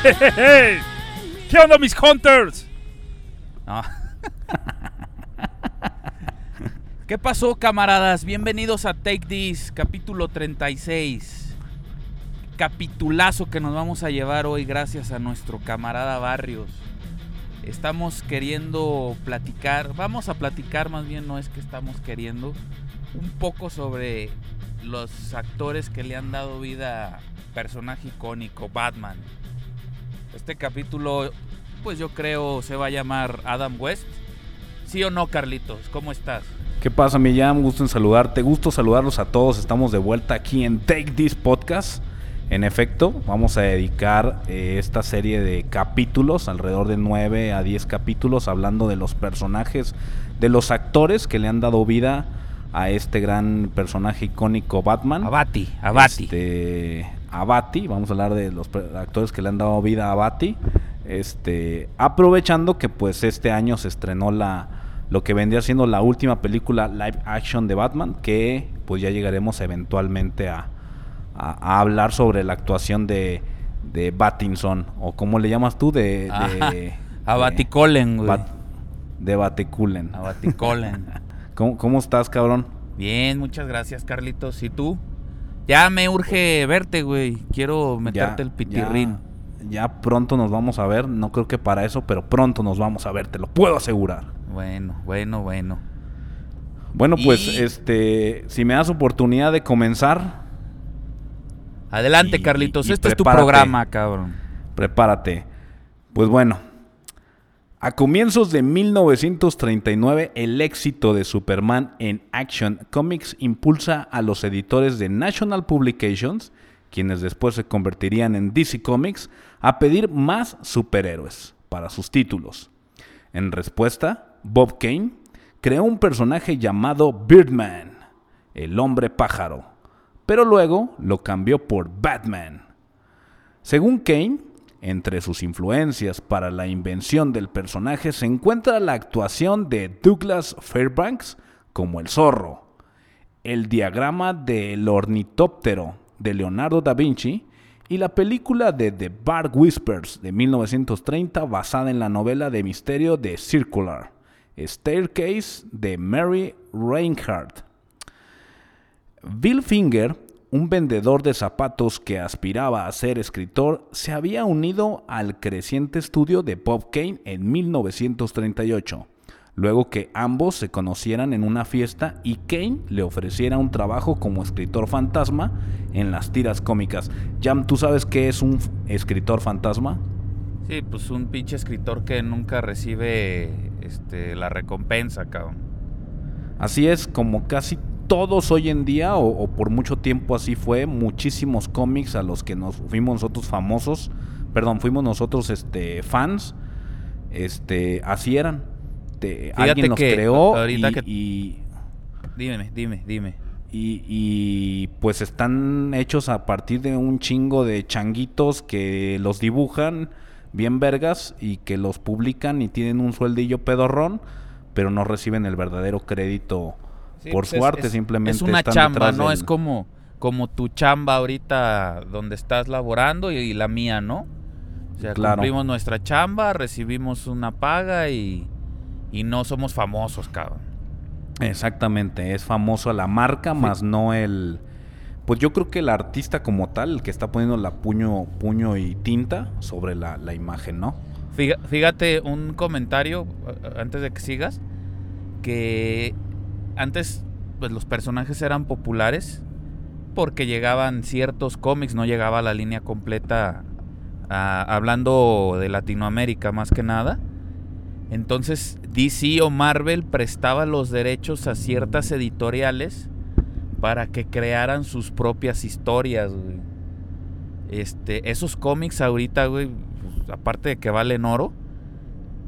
¿Qué onda, mis hunters? ¿Qué pasó, camaradas? Bienvenidos a Take This, capítulo 36. Capitulazo que nos vamos a llevar hoy gracias a nuestro camarada Barrios. Estamos queriendo platicar, vamos a platicar más bien, no es que estamos queriendo, un poco sobre los actores que le han dado vida a personaje icónico, Batman. Este capítulo, pues yo creo se va a llamar Adam West. ¿Sí o no, Carlitos? ¿Cómo estás? ¿Qué pasa, Millán? Gusto en saludarte. Gusto saludarlos a todos. Estamos de vuelta aquí en Take This Podcast. En efecto, vamos a dedicar eh, esta serie de capítulos, alrededor de 9 a 10 capítulos, hablando de los personajes, de los actores que le han dado vida a este gran personaje icónico Batman. Abati, Abati. Este, a Bati, vamos a hablar de los actores que le han dado vida a Bati. Este, aprovechando que pues este año se estrenó la lo que vendría siendo la última película live action de Batman, que pues ya llegaremos eventualmente a, a- a hablar sobre la actuación de, de Battinson, o como le llamas tú, de... de, Ajá. de- Abaticolen, güey. Bat- de Baticulen. ¿Cómo, ¿Cómo estás, cabrón? Bien, muchas gracias, Carlitos. ¿Y tú? Ya me urge verte, güey. Quiero meterte Ya- el pitirrín. Ya, ya pronto nos vamos a ver, no creo que para eso, pero pronto nos vamos a ver, te lo puedo asegurar. Bueno, bueno, bueno. Bueno, pues este, si me das oportunidad de comenzar, Adelante, Y- Carlitos. y este es tu programa, cabrón. prepárate. Pues bueno, a comienzos de 1939, el éxito de Superman en Action Comics impulsa a los editores de National Publications, quienes después se convertirían en DC Comics, a pedir más superhéroes para sus títulos. En respuesta, Bob Kane creó un personaje llamado Birdman, el hombre pájaro, pero luego lo cambió por Batman. Según Kane, entre sus influencias para la invención del personaje se encuentra la actuación de Douglas Fairbanks como el zorro, el diagrama del ornitóptero de Leonardo da Vinci y la película de The Bar Whispers de 1930 basada en la novela de misterio de Circular, Staircase de Mary Reinhardt. Bill Finger, un vendedor de zapatos que aspiraba a ser escritor, se había unido al creciente estudio de Bob Kane en 1938, luego que ambos se conocieran en una fiesta y Kane le ofreciera un trabajo como escritor fantasma en las tiras cómicas. Jam, ¿tú sabes qué es un escritor fantasma? Sí, pues un pinche escritor que nunca recibe este, la recompensa, cabrón. Así es, como casi todos hoy en día, o, o por mucho tiempo así fue, muchísimos cómics a los que nos fuimos nosotros famosos, perdón, fuimos nosotros este fans, este, así eran. Te- alguien los que creó ahorita y, que- y- Dime, dime, dime. y- y, pues están hechos a partir de un chingo de changuitos que los dibujan bien vergas y que los publican y tienen un sueldillo pedorrón, pero no reciben el verdadero crédito Sí, por pues su es- arte, es- simplemente Es una chamba, ¿no? del- Es como, como tu chamba ahorita donde estás laborando y, y la mía, ¿no? O sea, Claro. cumplimos nuestra chamba, recibimos una paga y, y no somos famosos, cabrón. Exactamente, es famoso la marca, más no el... Pues yo creo que el artista como tal, el que está poniendo la puño, puño y tinta sobre la, la imagen, ¿no? Fíjate, un comentario antes de que sigas, que antes pues los personajes eran populares porque llegaban ciertos cómics, no llegaba la línea completa ah, hablando de Latinoamérica más que nada. Entonces DC o Marvel prestaba los derechos a ciertas editoriales para que crearan sus propias historias. Este, esos cómics ahorita, güey, pues, aparte de que valen oro,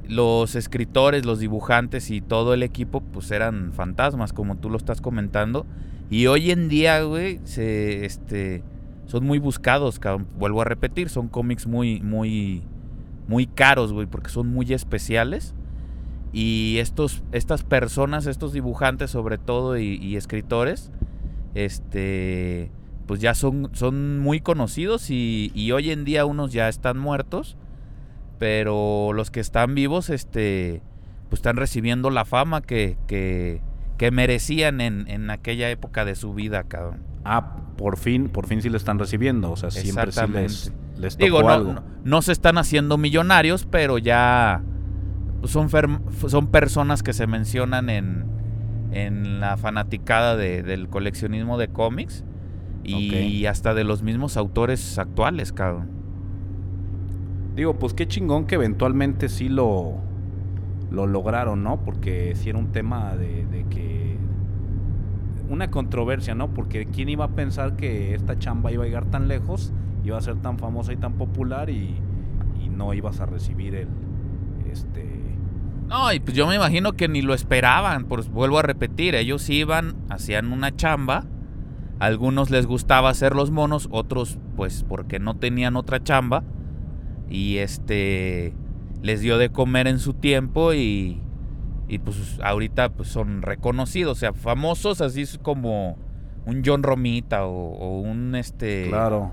los escritores, los dibujantes y todo el equipo, pues eran fantasmas, como tú lo estás comentando. Y hoy en día, güey, se, este, son muy buscados. Vuelvo a repetir, son cómics muy, muy, muy caros, güey, porque son muy especiales. Y estos, estas personas, estos dibujantes sobre todo y, y escritores, este, pues ya son, son muy conocidos y, y hoy en día unos ya están muertos, pero los que están vivos, este, pues están recibiendo la fama que, que, que merecían en, en aquella época de su vida, cabrón. Ah, por fin, por fin sí le están recibiendo, o sea, siempre sí les, les tocó Digo, no, algo. no, no se están haciendo millonarios, pero ya son, fer- son personas que se mencionan en, en la fanaticada de- del coleccionismo de cómics y hasta de los mismos autores actuales, cabrón. Digo, pues qué chingón que eventualmente sí lo, lo lograron, ¿no? Porque sí era un tema de, de que... Una controversia, ¿no? Porque quién iba a pensar que esta chamba iba a llegar tan lejos, iba a ser tan famosa y tan popular y, y no ibas a recibir el... Este... No, y pues yo me imagino que ni lo esperaban, pues vuelvo a repetir, ellos iban, hacían una chamba, algunos les gustaba hacer los monos, otros pues porque no tenían otra chamba y este les dio de comer en su tiempo y, y pues ahorita pues son reconocidos, o sea, famosos así es como un John Romita o, o un este Claro.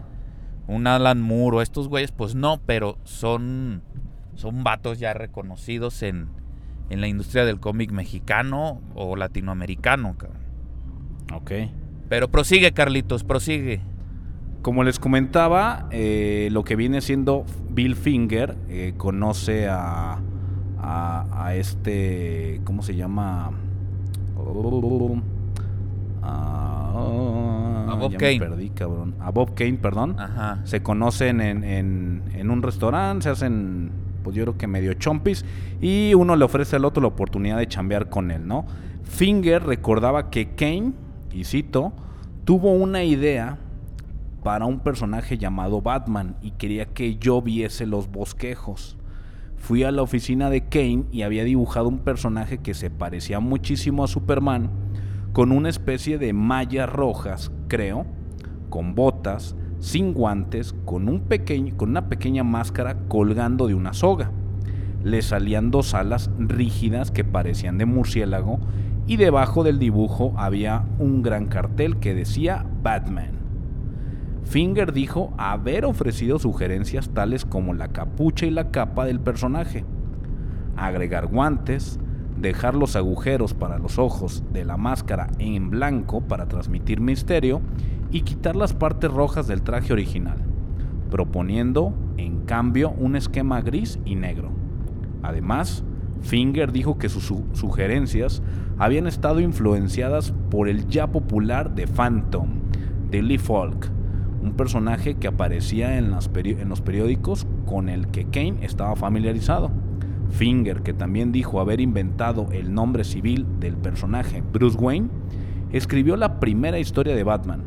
un Alan Moore o estos güeyes, pues no, pero son, son vatos ya reconocidos en, en la industria del cómic mexicano o latinoamericano, cabrón. Ok. Pero prosigue, Carlitos, prosigue. Como les comentaba, eh, lo que viene siendo Bill Finger eh, conoce a, a, a este, ¿cómo se llama? Ah, A Bob ya Kane. Me perdí, cabrón. A Bob Kane, perdón. Ajá. Se conocen en, en- en un restaurante, se hacen, pues yo creo que medio chompis, y uno le ofrece al otro la oportunidad de chambear con él, ¿no? Finger recordaba que Kane, y cito, tuvo una idea para un personaje llamado Batman y quería que yo viese los bosquejos. Fui a la oficina de Kane y había dibujado un personaje que se parecía muchísimo a Superman, con una especie de mallas rojas, creo, con botas, sin guantes, con, un pequeño, con una pequeña máscara colgando de una soga. Le salían dos alas rígidas que parecían de murciélago y debajo del dibujo había un gran cartel que decía Batman. Finger dijo haber ofrecido sugerencias tales como la capucha y la capa del personaje, agregar guantes, dejar los agujeros para los ojos de la máscara en blanco para transmitir misterio y quitar las partes rojas del traje original, proponiendo en cambio un esquema gris y negro. Además, Finger dijo que sus su- sugerencias habían estado influenciadas por el ya popular The Phantom de Lee Falk, un personaje que aparecía en, los periódicos con el que Kane estaba familiarizado. Finger, que también dijo haber inventado el nombre civil del personaje Bruce Wayne, escribió la primera historia de Batman,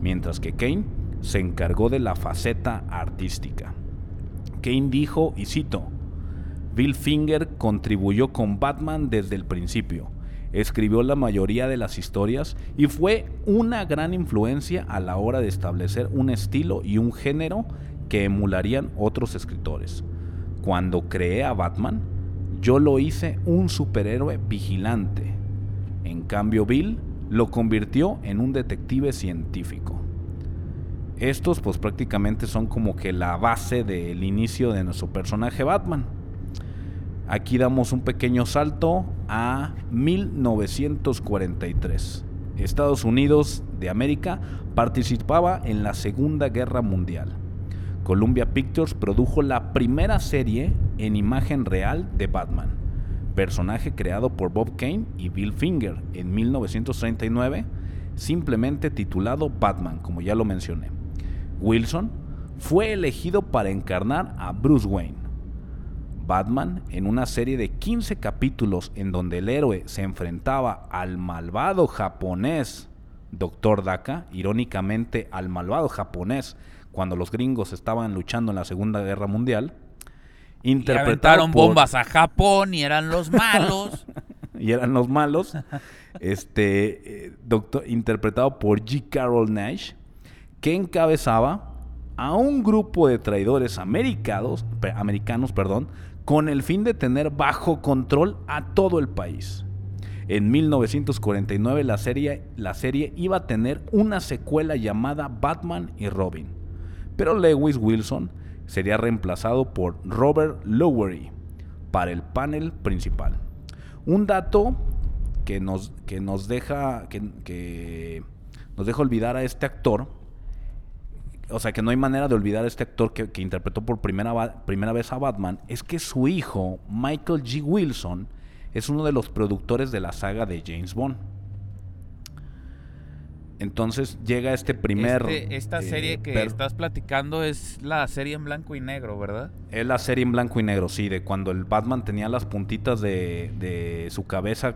mientras que Kane se encargó de la faceta artística. Kane dijo, y cito, Bill Finger contribuyó con Batman desde el principio. Escribió la mayoría de las historias y fue una gran influencia a la hora de establecer un estilo y un género que emularían otros escritores. Cuando creé a Batman, yo lo hice un superhéroe vigilante. En cambio, Bill lo convirtió en un detective científico. Estos pues prácticamente son como que la base del inicio de nuestro personaje Batman. Aquí damos un pequeño salto a 1943. Estados Unidos de América participaba en la Segunda Guerra Mundial. Columbia Pictures produjo la primera serie en imagen real de Batman, personaje creado por Bob Kane y Bill Finger en 1939, simplemente titulado Batman, como ya lo mencioné. Wilson fue elegido para encarnar a Bruce Wayne. Batman, en una serie de 15 capítulos en donde el héroe se enfrentaba al malvado japonés Dr. Daka, irónicamente al malvado japonés cuando los gringos estaban luchando en la Segunda Guerra Mundial. Interpretaron bombas a Japón y eran los malos. y eran los malos. este, eh, doctor, interpretado por G. Carroll Nash, que encabezaba a un grupo de traidores americanos, americanos perdón, con el fin de tener bajo control a todo el país. En 1949 la serie, la serie iba a tener una secuela llamada Batman y Robin, pero Lewis Wilson sería reemplazado por Robert Lowery para el panel principal. Un dato que nos, que nos deja que, que nos deja olvidar a este actor o sea, que no hay manera de olvidar a este actor que, interpretó por primera, primera vez a Batman, es que su hijo, Michael G. Wilson, es uno de los productores de la saga de James Bond. Entonces llega este primer... Este, esta eh, serie que estás platicando es la serie en blanco y negro, ¿verdad? Es la serie en blanco y negro, sí, de cuando el Batman tenía las puntitas de, de su cabeza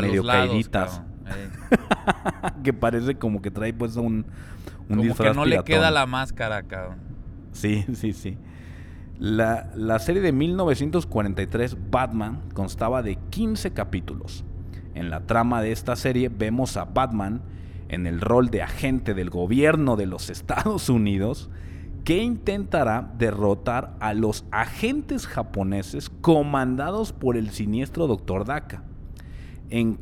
medio caíditas. que parece como que trae pues un, un como que no le queda la máscara, cabrón. Sí, sí, sí. La, la, serie de 1943, Batman, constaba de 15 capítulos. En la trama de esta serie vemos a Batman en el rol de agente del gobierno de los Estados Unidos que intentará derrotar a los agentes japoneses comandados por el siniestro Dr. Daka en,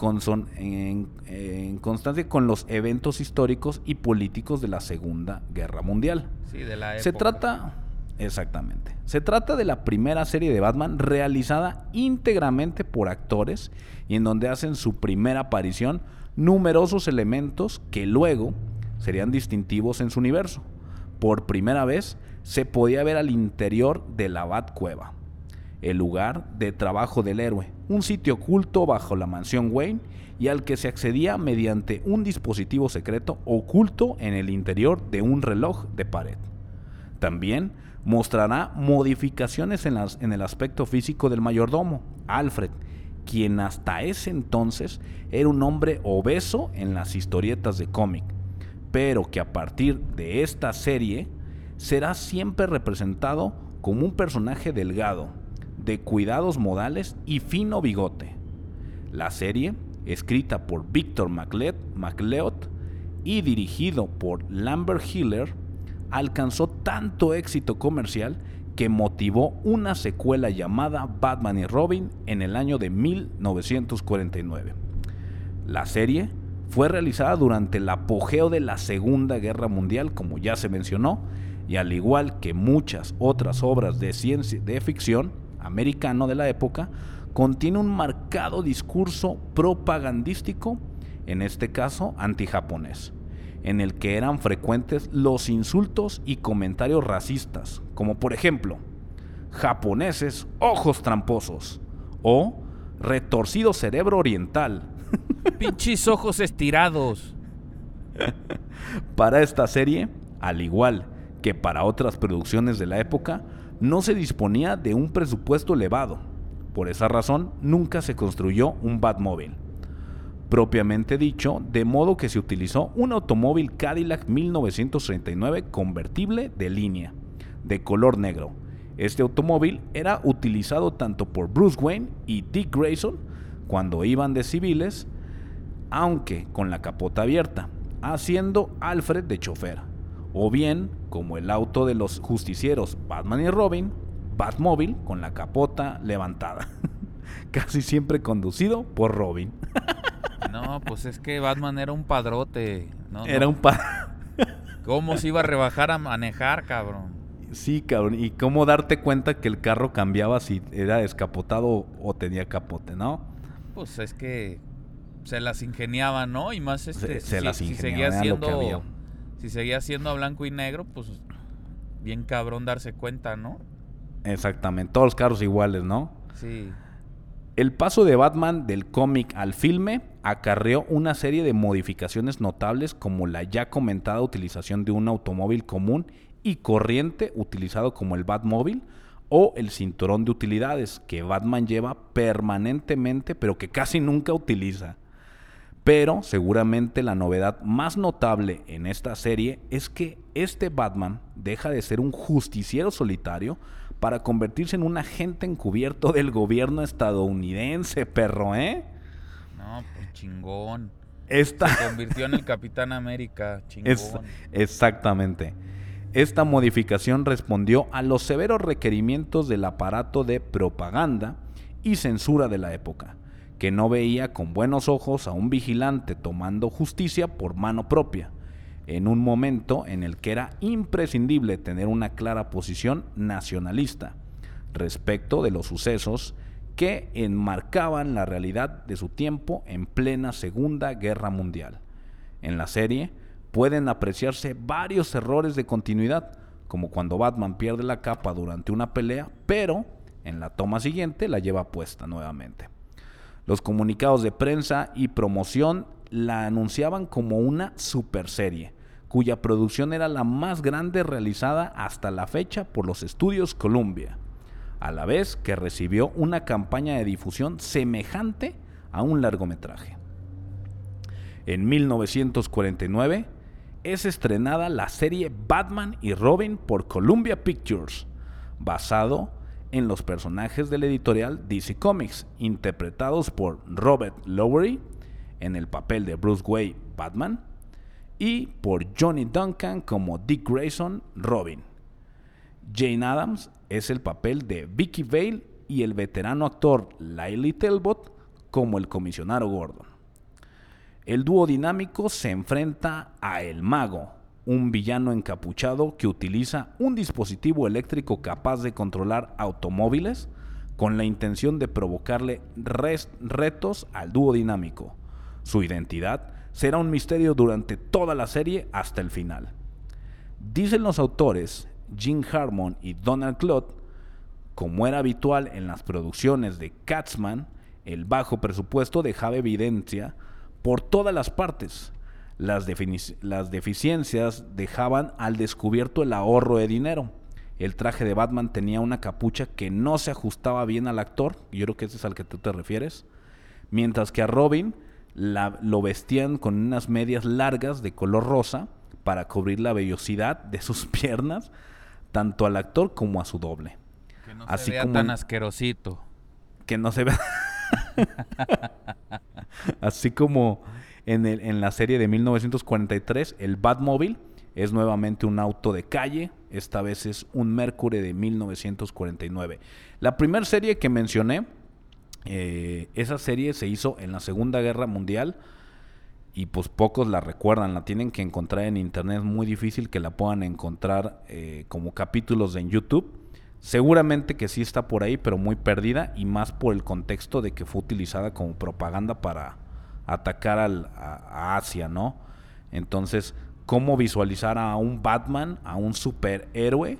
en, constancia con los eventos históricos y políticos de la Segunda Guerra Mundial. Sí, de la época. Se trata, exactamente, se trata de la primera serie de Batman realizada íntegramente por actores y en donde hacen su primera aparición numerosos elementos que luego serían distintivos en su universo. Por primera vez se podía ver al interior de la Batcueva el lugar de trabajo del héroe, un sitio oculto bajo la mansión Wayne y al que se accedía mediante un dispositivo secreto oculto en el interior de un reloj de pared. También mostrará modificaciones en, el aspecto físico del mayordomo, Alfred, quien hasta ese entonces era un hombre obeso en las historietas de cómic, pero que a partir de esta serie será siempre representado como un personaje delgado, de cuidados modales y fino bigote. La serie, escrita por Victor MacLeod y dirigido por Lambert Hiller, alcanzó tanto éxito comercial que motivó una secuela llamada Batman y Robin en el año de 1949. La serie fue realizada durante el apogeo de la Segunda Guerra Mundial, como ya se mencionó, y al igual que muchas otras obras de ciencia de ficción, americano de la época, contiene un marcado discurso propagandístico, en este caso antijaponés, en el que eran frecuentes los insultos y comentarios racistas, como por ejemplo, japoneses, ojos tramposos, o retorcido cerebro oriental. Pinches ojos estirados. para esta serie, al igual que para otras producciones de la época, no se disponía de un presupuesto elevado. Por esa razón, nunca se construyó un Batmóvil. Propiamente dicho, de modo que se utilizó un automóvil Cadillac 1939 convertible de línea, de color negro. Este automóvil era utilizado tanto por Bruce Wayne y Dick Grayson cuando iban de civiles, aunque con la capota abierta, haciendo Alfred de chofer o bien como el auto de los justicieros Batman y Robin, Batmóvil con la capota levantada. Casi siempre conducido por Robin. no, pues es que Batman era un padrote. era un ¿Cómo se iba a rebajar a manejar, cabrón? Sí, cabrón. Y cómo darte cuenta que el carro cambiaba si era descapotado o tenía capote, ¿no? Pues es que se las ingeniaban, ¿no? Y más este, se si, las si seguía siendo si seguía siendo a blanco y negro, pues bien cabrón darse cuenta, ¿no? Exactamente. Todos los carros iguales, ¿no? Sí. El paso de Batman del cómic al filme acarreó una serie de modificaciones notables como la ya comentada utilización de un automóvil común y corriente utilizado como el Batmóvil o el cinturón de utilidades que Batman lleva permanentemente pero que casi nunca utiliza. Pero seguramente la novedad más notable en esta serie es que este Batman deja de ser un justiciero solitario para convertirse en un agente encubierto del gobierno estadounidense, perro, ¿eh? No, pues chingón. Esta... Se convirtió en el Capitán América, chingón. Es- exactamente. Esta modificación respondió a los severos requerimientos del aparato de propaganda y censura de la época, que no veía con buenos ojos a un vigilante tomando justicia por mano propia, en un momento en el que era imprescindible tener una clara posición nacionalista respecto de los sucesos que enmarcaban la realidad de su tiempo en plena Segunda Guerra Mundial. En la serie pueden apreciarse varios errores de continuidad, como cuando Batman pierde la capa durante una pelea, pero en la toma siguiente la lleva puesta nuevamente. Los comunicados de prensa y promoción la anunciaban como una super serie, cuya producción era la más grande realizada hasta la fecha por los estudios Columbia, a la vez que recibió una campaña de difusión semejante a un largometraje. En 1949 es estrenada la serie Batman y Robin por Columbia Pictures, basado en los personajes del editorial DC Comics, interpretados por Robert Lowery en el papel de Bruce Wayne Batman y por Johnny Duncan como Dick Grayson Robin. Jane Adams es el papel de Vicky Vale y el veterano actor Lily Talbot como el comisionado Gordon. El dúo dinámico se enfrenta a El Mago, un villano encapuchado que utiliza un dispositivo eléctrico capaz de controlar automóviles con la intención de provocarle retos al dúo dinámico. Su identidad será un misterio durante toda la serie hasta el final. Dicen los autores Jim Harmon y Donald Clutt, como era habitual en las producciones de Catsman, el bajo presupuesto dejaba evidencia por todas las partes. Las, las deficiencias dejaban al descubierto el ahorro de dinero. El traje de Batman tenía una capucha que no se ajustaba bien al actor, yo creo que ese es al que tú te refieres, mientras que a Robin la- lo vestían con unas medias largas de color rosa para cubrir la vellosidad de sus piernas, tanto al actor como a su doble. Que no Así se vea como tan asquerosito. que no se vea. Así como en, la serie de 1943, el Batmobile es nuevamente un auto de calle, esta vez es un Mercury de 1949. La primera serie que mencioné, eh, esa serie se hizo en la Segunda Guerra Mundial y pues pocos la recuerdan, la tienen que encontrar en internet, es muy difícil que la puedan encontrar eh, como capítulos en YouTube. Seguramente que sí está por ahí, pero muy perdida y más por el contexto de que fue utilizada como propaganda para atacar al- a, Asia, ¿no? Entonces, ¿cómo visualizar a un Batman, a un superhéroe,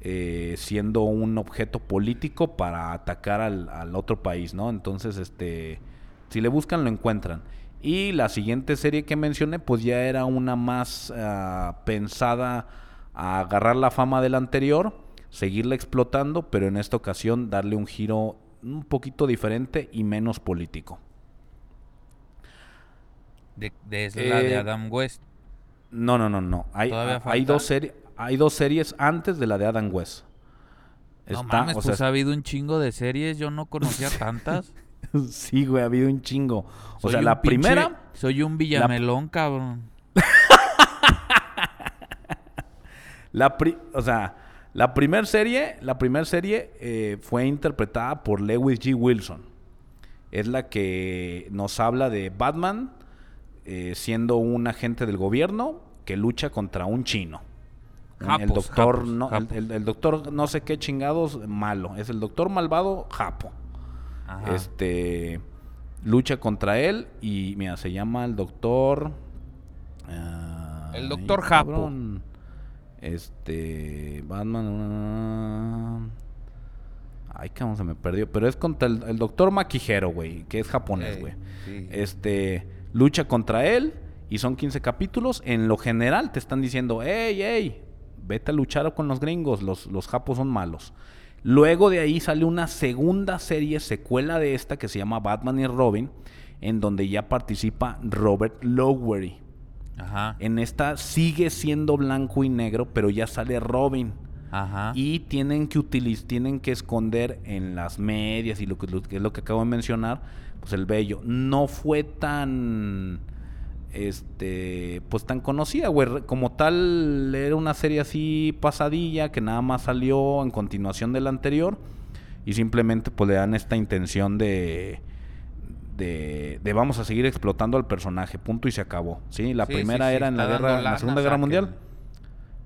eh, siendo un objeto político para atacar al, al otro país, ¿no? Entonces, este, si le buscan, lo encuentran. Y la siguiente serie que mencioné, pues ya era una más ah, pensada a agarrar la fama del anterior, seguirla explotando, pero en esta ocasión darle un giro un poquito diferente y menos político. De, de- de Eh, Adam West. No, no, no, no. Hay, ¿Todavía hay, dos series, hay dos series antes de la de Adam West. No Está- mames, o sea, pues ha habido un chingo de series, yo no conocía tantas. sí, güey, ha habido un chingo. O Soy sea, la pinche- primera, Soy un villamelón, cabrón. la pri- o sea, la primera serie, la primera serie eh, fue interpretada por Lewis G. Wilson. Es la que nos habla de Batman eh, siendo un agente del gobierno que lucha contra un chino. El doctor japos, no, el- japos. el- el doctor no sé qué chingados malo. Es el doctor malvado Japo. Ajá. Este lucha contra él y mira, se llama el doctor El ay, Doctor Japo. cabrón. Este Batman Ay, cabrón, se me perdió, pero es contra el, el doctor Maquijero, güey, que es japonés, Ey, güey. sí. Este lucha contra él y son 15 capítulos. En lo general te están diciendo, "Ey, ey, vete a luchar con los gringos, los los japos son malos." Luego de ahí sale una segunda serie, secuela de esta, que se llama Batman y Robin, en donde ya participa Robert Lowery. Ajá. En esta sigue siendo blanco y negro, pero ya sale Robin. Ajá. Y tienen que utilizar, tienen que esconder en las medias y lo que, lo que es lo que acabo de mencionar, pues el vello. No fue tan este pues tan conocida, güey. Como tal, era una serie así pasadilla que nada más salió en continuación de la anterior. Y simplemente pues le dan esta intención de. De, de vamos a seguir explotando al personaje, punto y se acabó. Sí, la Sí, primera sí, sí, era en la guerra, en la Segunda Guerra. Mundial.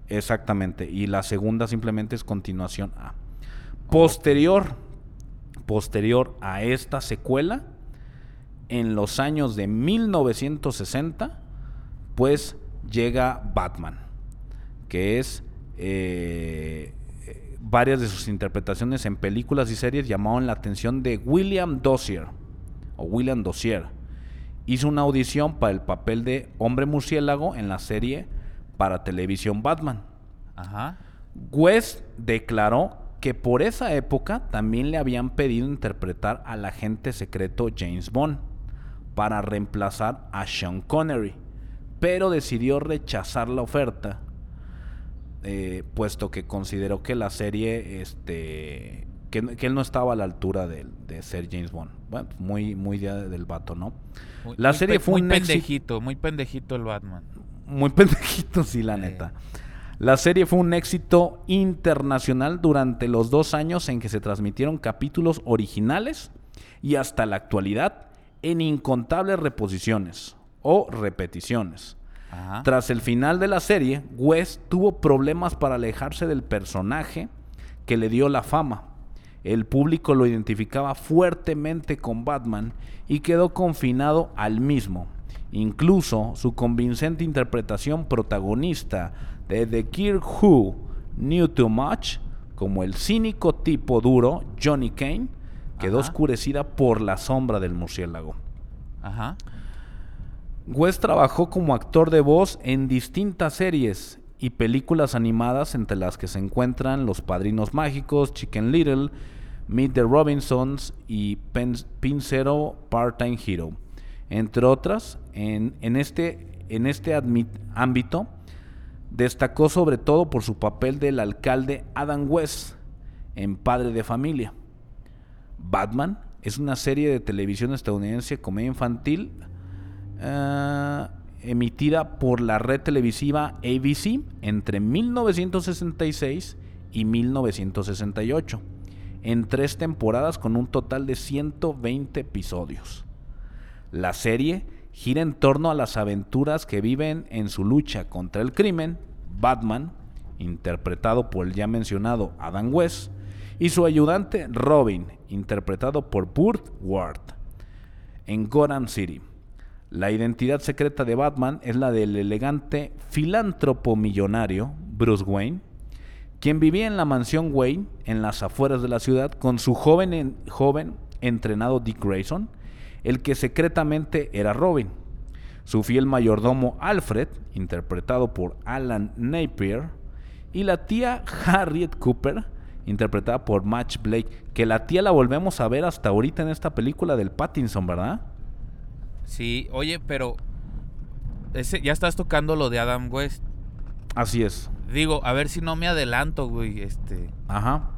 Exactamente. Y la segunda simplemente es continuación a. Posterior. Posterior a esta secuela. En los años de 1960. Pues llega Batman. Que es. eh, varias de sus interpretaciones en películas y series llamaron la atención de William Dossier. O William Dossier. Hizo una audición para el papel de hombre murciélago en la serie para televisión Batman. Ajá. West declaró que por esa época también le habían pedido interpretar al agente secreto James Bond para reemplazar a Sean Connery, pero decidió rechazar la oferta, eh, puesto que consideró que la serie, este, que, que él no estaba a la altura de, de ser James Bond. Bueno, muy, muy del vato, ¿no? Muy- La serie fue muy un éxito. pendejito, muy pendejito el Batman. Muy pendejito, sí, la neta. La serie fue un éxito internacional durante los dos años en que se transmitieron capítulos originales y hasta la actualidad en incontables reposiciones o repeticiones. Ajá. Tras el final de la serie, West tuvo problemas para alejarse del personaje que le dio la fama. El público lo identificaba fuertemente con Batman y quedó confinado al mismo. Incluso su convincente interpretación protagonista de The Kid Who Knew Too Much, como el cínico tipo duro Johnny Kane, quedó Ajá. oscurecida por la sombra del murciélago. Ajá. West trabajó como actor de voz en distintas series y películas animadas entre las que se encuentran Los Padrinos Mágicos, Chicken Little, Meet the Robinsons y Pen, Pin Zero Part-Time Hero. Entre otras, en, en este, en este ámbito destacó sobre todo por su papel del alcalde Adam West en Padre de Familia. Batman es una serie de televisión estadounidense comedia infantil eh, emitida por la red televisiva ABC entre 1966 y 1968, en tres temporadas con un total de 120 episodios. La serie gira en torno a las aventuras que viven en su lucha contra el crimen, Batman, interpretado por el ya mencionado Adam West, y su ayudante Robin, interpretado por Burt Ward, en Gotham City. La identidad secreta de Batman es la del elegante filántropo millonario Bruce Wayne, quien vivía en la mansión Wayne en las afueras de la ciudad con su joven, en- joven entrenado Dick Grayson, el que secretamente era Robin. Su fiel mayordomo Alfred, interpretado por Alan Napier, y la tía Harriet Cooper, interpretada por Match Blake, que la tía la volvemos a ver hasta ahorita en esta película del Pattinson, ¿verdad? Sí, oye, pero ese, ya estás tocando lo de Adam West. Así es. Digo, a ver si no me adelanto, güey. Este Ajá.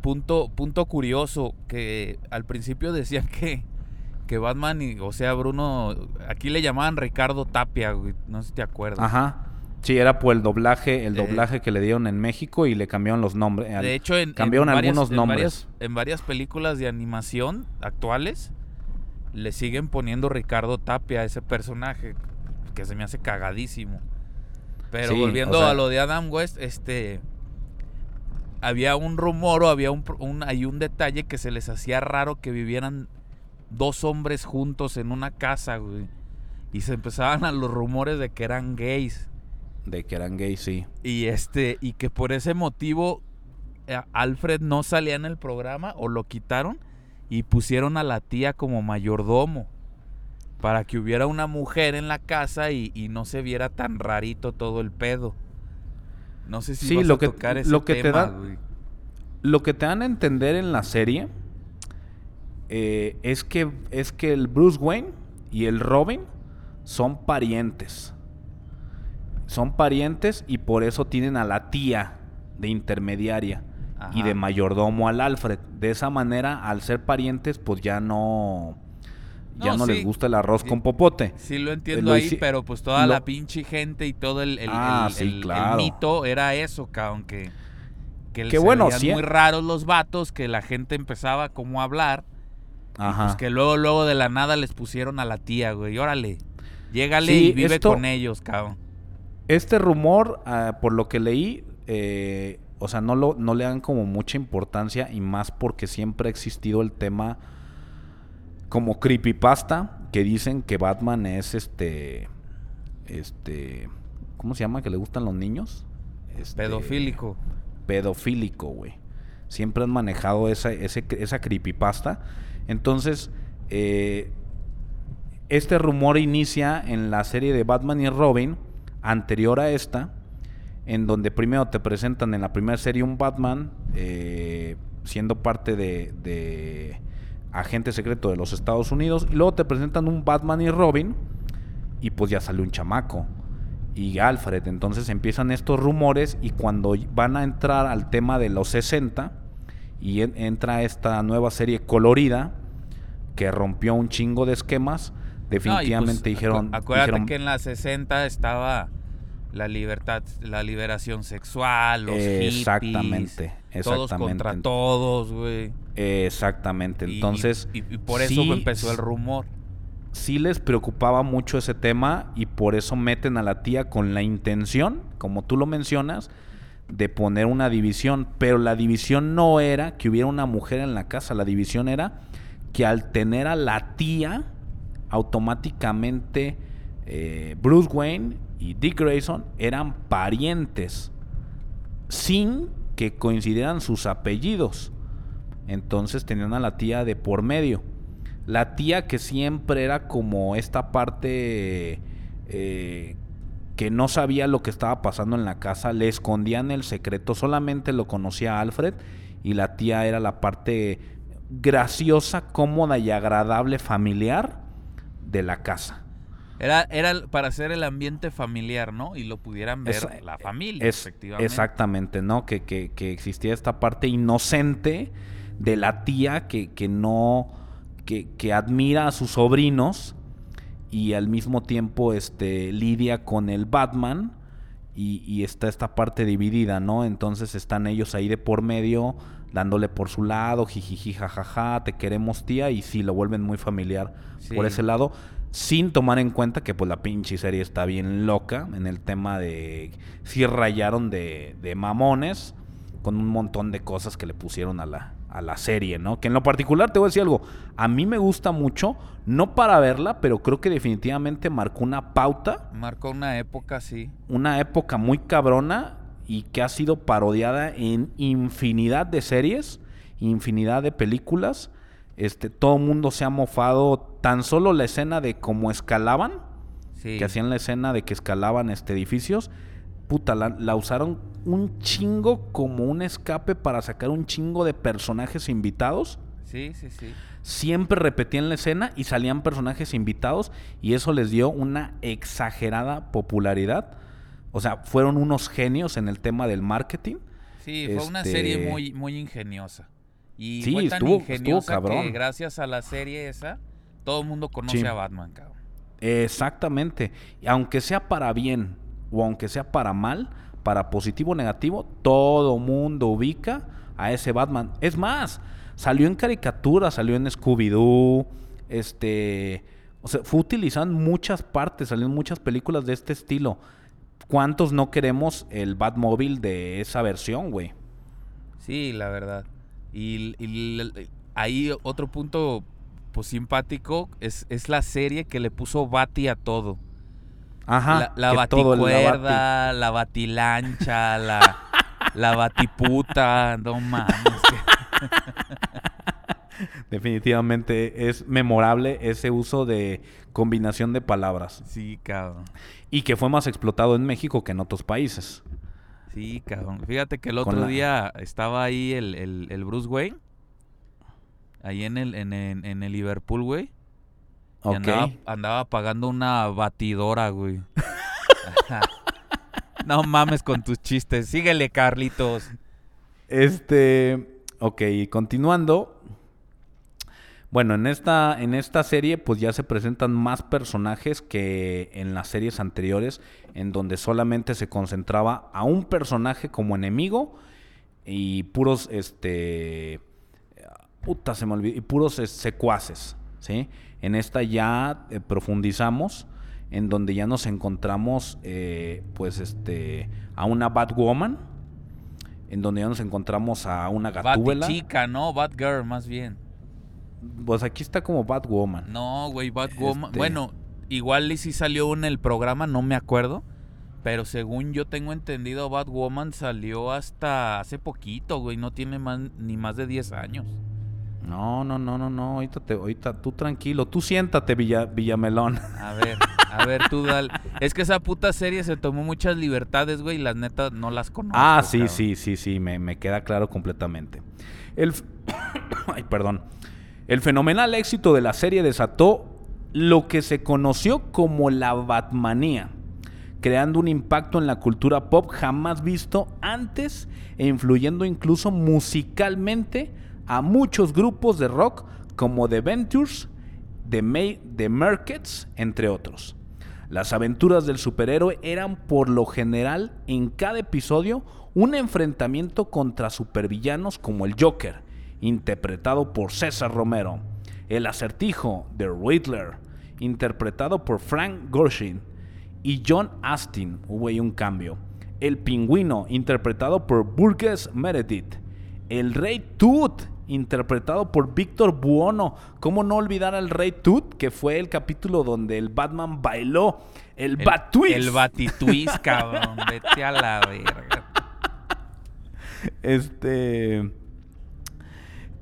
punto, punto curioso que al principio decían que, que Batman y, o sea, Bruno, aquí le llamaban Ricardo Tapia, güey. No sé si te acuerdas. Ajá. Sí, era por el doblaje, el Eh. doblaje que le dieron en México y le cambiaron los nombres. De hecho, en, en cambiaron varias- algunos en nombres. varias- en varias películas de animación actuales le siguen poniendo Ricardo Tapia a ese personaje que se me hace cagadísimo. Pero Sí, volviendo o sea- a lo de Adam West, este había un rumor o había un, un- hay un detalle que se les hacía raro que vivieran dos hombres juntos en una casa, güey. Y se empezaban a los rumores de que eran gays. De que eran gays, sí. Y este, y que por ese motivo eh, Alfred no salía en el programa o lo quitaron y pusieron a la tía como mayordomo. Para que hubiera una mujer en la casa y, y no se viera tan rarito todo el pedo. No sé si Sí, vas lo a que- tocar ese lo que te tema, da- güey. Lo que te dan a entender en la serie eh, es, que, es que el Bruce Wayne y el Robin son parientes. Son parientes y por eso tienen a la tía de intermediaria y de mayordomo al Alfred. De esa manera, al ser parientes, pues ya no... Ya No, no, sí. les gusta el arroz Sí. con popote. Sí lo entiendo lo ahí, pero pues toda lo- la pinche gente y todo el, el- Ah, el- sí, el- el claro. mito era eso, cabrón, que, que bueno, muy raros los vatos, que la gente empezaba como a hablar, Ajá. pues que luego, luego de la nada les pusieron a la tía, güey, órale, llégale y vive esto- con ellos, cabrón. Este rumor, ah, por lo que leí, eh, o sea, no, lo, no le dan como mucha importancia y más porque siempre ha existido el tema como creepypasta que dicen que Batman es este, este, ¿cómo se llama? Que le gustan los niños. Este, Pedofílico. pedofílico, güey. Siempre han manejado esa, ese, esa creepypasta. Entonces, eh, este rumor inicia en la serie de Batman y Robin, anterior a esta, en donde primero te presentan en la primera serie un Batman eh, siendo parte de, de agente secreto de los Estados Unidos, y luego te presentan un Batman y Robin, y pues ya sale un chamaco y Alfred. Entonces empiezan estos rumores y cuando van a entrar al tema de los 60 y en- entra esta nueva serie colorida que rompió un chingo de esquemas, No, pues, definitivamente acu- dijeron, Acuérdate dijeron, que en la 60 estaba la libertad, la liberación sexual, los hippies, Exactamente, todos exactamente. contra todos, güey. exactamente. Y- Entonces, y, y por eso sí- empezó el rumor. sí les preocupaba mucho ese tema y por eso meten a la tía con la intención, como tú lo mencionas, de poner una división. Pero la división no era que hubiera una mujer en la casa, la división era que al tener a la tía, automáticamente eh, Bruce Wayne y Dick Grayson eran parientes, sin que coincidieran sus apellidos. Entonces tenían a la tía de por medio. La tía que siempre era como esta parte eh, que no sabía lo que estaba pasando en la casa, le escondían el secreto, solamente lo conocía Alfred y la tía era la parte graciosa, cómoda y agradable familiar de la casa. Era, era para hacer el ambiente familiar, ¿no? Y lo pudieran ver la familia, Es, efectivamente. exactamente, ¿no? Que, que- que existía esta parte inocente de la tía que, que no, que, que admira a sus sobrinos y al mismo tiempo este, lidia con el Batman y, y está esta parte dividida, ¿no? Entonces están ellos ahí de por medio dándole por su lado, jijiji, jajaja, te queremos tía y sí, lo vuelven muy familiar por ese lado sin tomar en cuenta que pues la pinche serie está bien loca en el tema de sí rayaron de, de mamones con un montón de cosas que le pusieron a la, a la serie, ¿no? Que en lo particular te voy a decir algo, a mí me gusta mucho, no para verla, pero creo que definitivamente marcó una pauta, Marcó una época, sí. una época muy cabrona y que ha sido parodiada en infinidad de series, infinidad de películas. Este, todo el mundo se ha mofado tan solo la escena de cómo escalaban, Sí. que hacían la escena de que escalaban este edificios, puta, la, la usaron un chingo como un escape para sacar un chingo de personajes invitados. Sí, sí, sí. Siempre repetían la escena y salían personajes invitados y eso les dio una exagerada popularidad. O sea, fueron unos genios en el tema del marketing. Sí, fue una Este- serie muy, muy ingeniosa. Y Sí, fue tan estuvo- estuvo ingeniosa cabrón. que gracias a la serie esa, todo el mundo conoce Sí. a Batman, cabrón. Exactamente. Y aunque sea para bien o aunque sea para mal, para positivo o negativo, todo mundo ubica a ese Batman. Es más, salió en caricatura, salió en Scooby-Doo, este, o sea, fue utilizado en muchas partes, salió en muchas películas de este estilo. ¿Cuántos no queremos el Batmóvil de esa versión, güey? Sí, la verdad. Y, ahí otro punto pues simpático es, es la serie que le puso Bati a todo. Ajá. la la todo el- la Bati- baticuerda, la batilancha, la, la batiputa, no mames. Definitivamente es memorable ese uso de combinación de palabras. Sí, cabrón. Y que fue más explotado en México que en otros países. Sí, cabrón. Fíjate que el otro la- día estaba ahí el, el, el Bruce Wayne. Ahí en el, en, en- en el Liverpool, güey. Y Ok. andaba, andaba pagando una batidora, güey. no mames con tus chistes. Síguele, Carlitos. Este, ok, continuando. Bueno, en esta, en esta serie pues ya se presentan más personajes que en las series anteriores, en donde solamente se concentraba a un personaje como enemigo y puros, este, puta se me olvidó, y puros secuaces, ¿sí? En esta ya eh, profundizamos, en donde ya nos encontramos, eh, pues, este, a una Batwoman, en donde ya nos encontramos a una Gatúbela. Batichica, ¿no? Batgirl, más bien. Pues aquí está como Batwoman. No, güey, Batwoman. Este- Bueno, igual y si salió en el programa, no me acuerdo. Pero según yo tengo entendido, Batwoman salió hasta hace poquito, güey. No tiene más, ni más de 10 años. No, no, no, no, no. Ahorita, te, ahorita tú tranquilo. Tú siéntate, Villa, Villamelón. A ver, a ver, tú dale. Es que esa puta serie se tomó muchas libertades, güey, y las netas no las conozco. ah, sí, sí, sí, sí. Me, me queda claro completamente. El, Ay, perdón. El fenomenal éxito de la serie desató lo que se conoció como la Batmanía, creando un impacto en la cultura pop jamás visto antes e influyendo incluso musicalmente a muchos grupos de rock como The Ventures, The, May, The Merkets, entre otros. Las aventuras del superhéroe eran por lo general en cada episodio un enfrentamiento contra supervillanos como el Joker, interpretado por César Romero, el acertijo de Riddler, interpretado por Frank Gorshin, y John Astin, hubo ahí un cambio, el pingüino, interpretado por Burgess Meredith, el Rey Tut, interpretado por Víctor Buono. ¿Cómo no olvidar al Rey Tut, que fue el capítulo donde el Batman bailó el, El, Batwist? El Batitwist, cabrón. Vete a la verga. Este.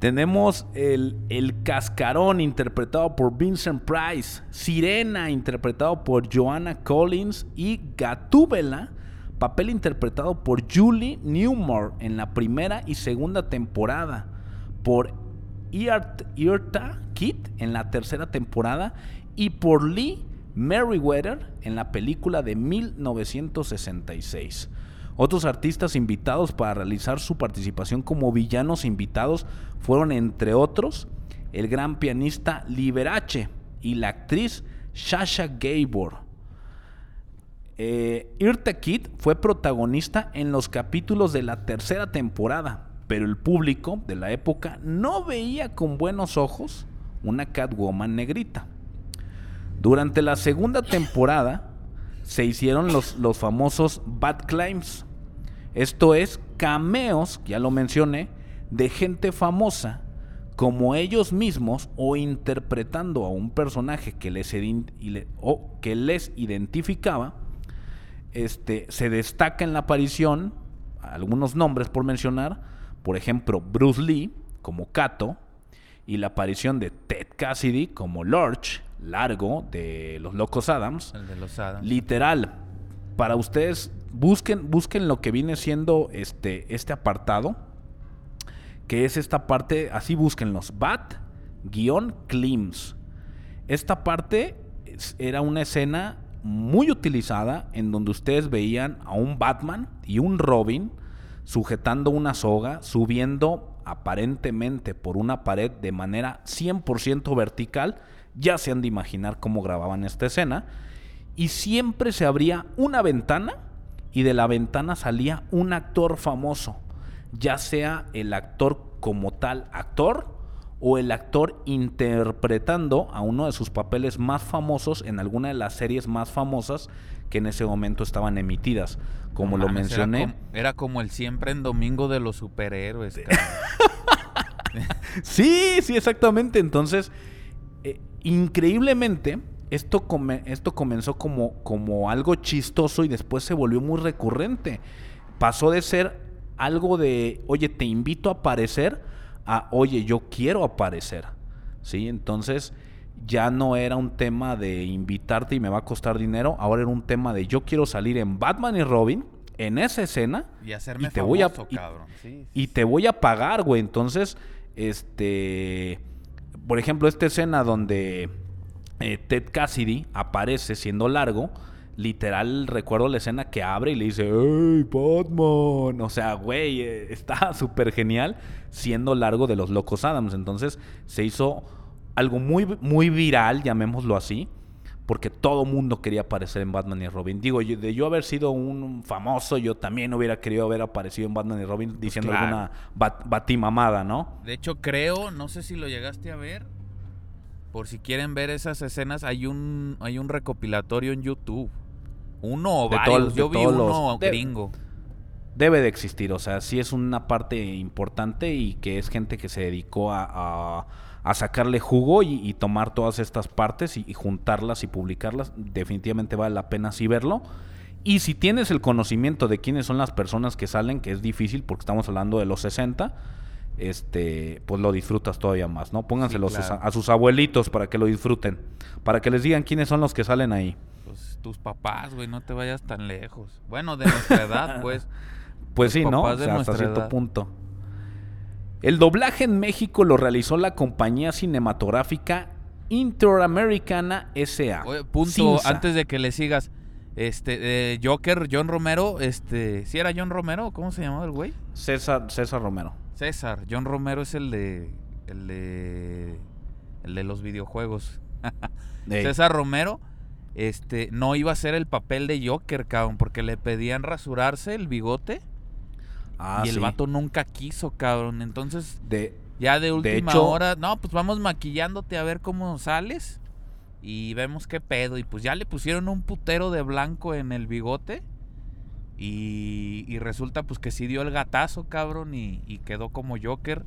Tenemos el, el Cascarón, interpretado por Vincent Price. Sirena, interpretado por Joanna Collins. Y Gatúbela, papel interpretado por Julie Newmar en la primera y segunda temporada. Por Irta Kitt en la tercera temporada. Y por Lee Merriweather en la película de 1966. Otros artistas invitados para realizar su participación como villanos invitados fueron, entre otros, el gran pianista Liberace y la actriz Sasha Gabor. Eh, Irta Kitt fue protagonista en los capítulos de la tercera temporada, pero el público de la época no veía con buenos ojos una Catwoman negrita. Durante la segunda temporada se hicieron los, los famosos Bad Climbs. Esto es cameos, ya lo mencioné, de gente famosa como ellos mismos o interpretando a un personaje que les, o que les identificaba. Este, se destaca en la aparición algunos nombres por mencionar, por ejemplo, Bruce Lee como Kato y la aparición de Ted Cassidy como Lurch, Largo de los Locos Adams. El de los Adams. Literal, para ustedes busquen busquen lo que viene siendo este este apartado, que es esta parte, así búsquenlos, Bat guion Clims. Esta parte era una escena muy utilizada en donde ustedes veían a un Batman y un Robin sujetando una soga, subiendo aparentemente por una pared de manera 100% vertical. Ya se han de imaginar cómo grababan esta escena. Y siempre se abría una ventana y de la ventana salía un actor famoso, ya sea el actor como tal actor o el actor interpretando a uno de sus papeles más famosos en alguna de las series más famosas que en ese momento estaban emitidas. Como No lo mames, era mencioné. como- Era como, el siempre en domingo de los superhéroes. Sí, sí, exactamente. Entonces, eh, increíblemente, esto, come- esto comenzó como, como algo chistoso y después se volvió muy recurrente. Pasó de ser algo de, oye, te invito a aparecer, a, oye, yo quiero aparecer. ¿Sí? Entonces, ya no era un tema de invitarte y me va a costar dinero, ahora era un tema de yo quiero salir en Batman y Robin, en esa escena, Y hacerme Y te voy a- famoso, y- cabrón. Sí, y te voy a pagar, güey. Entonces, este, por ejemplo, esta escena donde eh, Ted Cassidy aparece siendo largo, literal recuerdo la escena que abre y le dice, ¡Hey, Batman! O sea, güey, eh, está súper genial siendo largo de los Locos Adams. Entonces, se hizo algo muy, muy viral, llamémoslo así. Porque todo mundo quería aparecer en Batman y Robin. Digo, yo- de yo haber sido un famoso, yo también hubiera querido haber aparecido en Batman y Robin diciendo claro. alguna bat- batimamada, ¿no? De hecho, creo, no sé si lo llegaste a ver. Por si quieren ver esas escenas, hay un, hay un recopilatorio en YouTube. Uno o De varios. Yo vi uno los- gringo. Debe de existir, o sea, sí es una parte importante y que es gente que se dedicó a, a- a sacarle jugo y, y tomar todas estas partes y, y juntarlas y publicarlas. Definitivamente vale la pena sí verlo. Y si tienes el conocimiento de quiénes son las personas que salen, que es difícil porque estamos hablando de los 60, este, pues lo disfrutas todavía más, ¿no? Pónganselos Sí, a- claro. a sus abuelitos para que lo disfruten, para que les digan quiénes son los que salen ahí. Pues tus papás, güey, no te vayas tan lejos. Bueno, de nuestra edad, pues. Pues sí, ¿no? O sea, hasta cierto edad. punto. El doblaje en México lo realizó la compañía cinematográfica Interamericana S.A. Oye, punto, Cinza. antes de que le sigas. Este, eh, Joker, John Romero, este, ¿sí era John Romero? ¿Cómo se llamaba el güey? César, César Romero. César. John Romero es el de, el de, el de los videojuegos. César Romero, este, no iba a ser el papel de Joker, cabrón, porque le pedían rasurarse el bigote Ah, y el sí. vato nunca quiso, cabrón. Entonces, De, ya de última hecho- hora, no, pues vamos maquillándote a ver cómo sales y vemos qué pedo. Y pues ya le pusieron un putero de blanco en el bigote y, y resulta pues que sí dio el gatazo, cabrón, y, y quedó como Joker,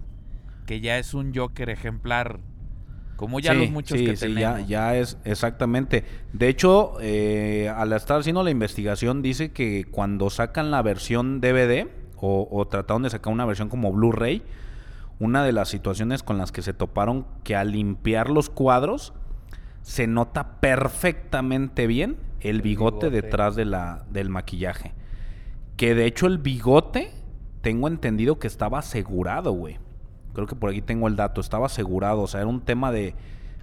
que ya es un Joker ejemplar, como ya Sí, los muchos sí, que sí, tenemos. ya, ya es exactamente. De hecho, eh, al estar haciendo la investigación, dice que cuando sacan la versión DVD o, o trataron de sacar una versión como Blu-ray, una de las situaciones con las que se toparon que al limpiar los cuadros se nota perfectamente bien el, El bigote, bigote. detrás de la, del maquillaje. Que de hecho el bigote, tengo entendido que estaba asegurado, güey. Creo que por aquí tengo el dato, estaba asegurado. O sea, era un tema de,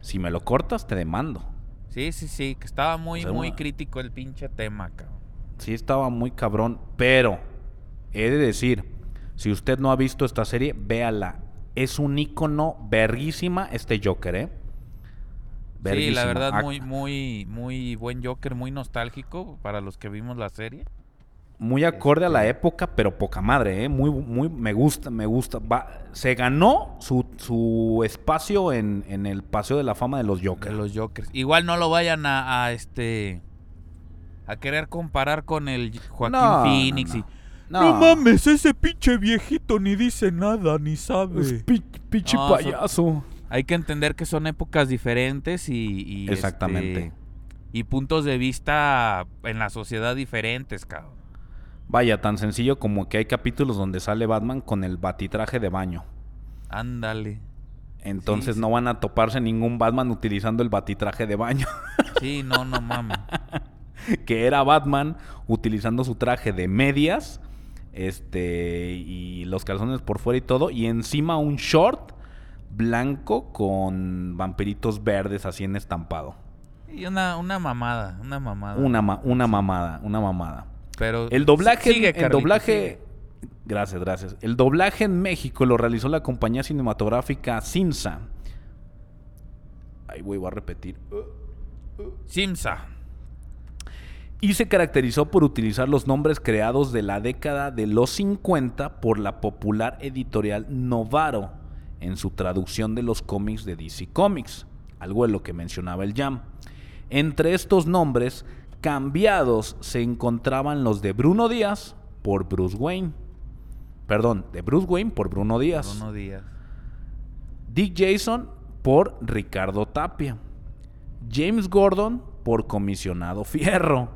si me lo cortas, te demando. Sí, sí, sí, que estaba muy, O sea, muy una- crítico el pinche tema, cabrón. Sí, estaba muy cabrón. Pero, he de decir, si usted no ha visto esta serie, véala. Es un icono verguísima este Joker, ¿eh? Sí, la Verguísima. verdad, Ah, muy, muy, muy buen Joker, muy nostálgico para los que vimos la serie. Muy acorde a la Este- época, pero poca madre, ¿eh? Muy, muy, me gusta, me gusta. Va- se ganó su, su espacio en, en el Paseo de la Fama de los De Jokers. los Jokers. Igual no lo vayan a, a, este a querer comparar con el Joaquín No, Phoenix no, y no. no mames, ese pinche viejito ni dice nada, ni sabe. Es pi- pinche No, son- payaso. Hay que entender que son épocas diferentes y, y, Exactamente. este, y puntos de vista en la sociedad diferentes, cabrón. Vaya, tan sencillo como que hay capítulos donde sale Batman con el batitraje de baño. Ándale. Entonces Sí, no van a toparse ningún Batman utilizando el batitraje de baño. Sí, no, no mames. que era Batman utilizando su traje de medias. Este. Y los calzones por fuera y todo. Y encima un short blanco con vampiritos verdes así en estampado. Y una, una mamada, una mamada. Una, ma- una mamada, una mamada. Pero El doblaje, Sigue, el doblaje, gracias, gracias. El doblaje en México lo realizó la compañía cinematográfica Cinza. Ahí voy, voy a repetir. Simsa. Y se caracterizó por utilizar los nombres creados de la década de los 50 por la popular editorial Novaro, en su traducción de los cómics de DC Comics, algo de lo que mencionaba el Jam. Entre estos nombres cambiados se encontraban los de Bruno Díaz por Bruce Wayne. Perdón, de Bruce Wayne por Bruno Díaz. Bruno Díaz. Dick Jason por Ricardo Tapia. James Gordon por Comisionado Fierro.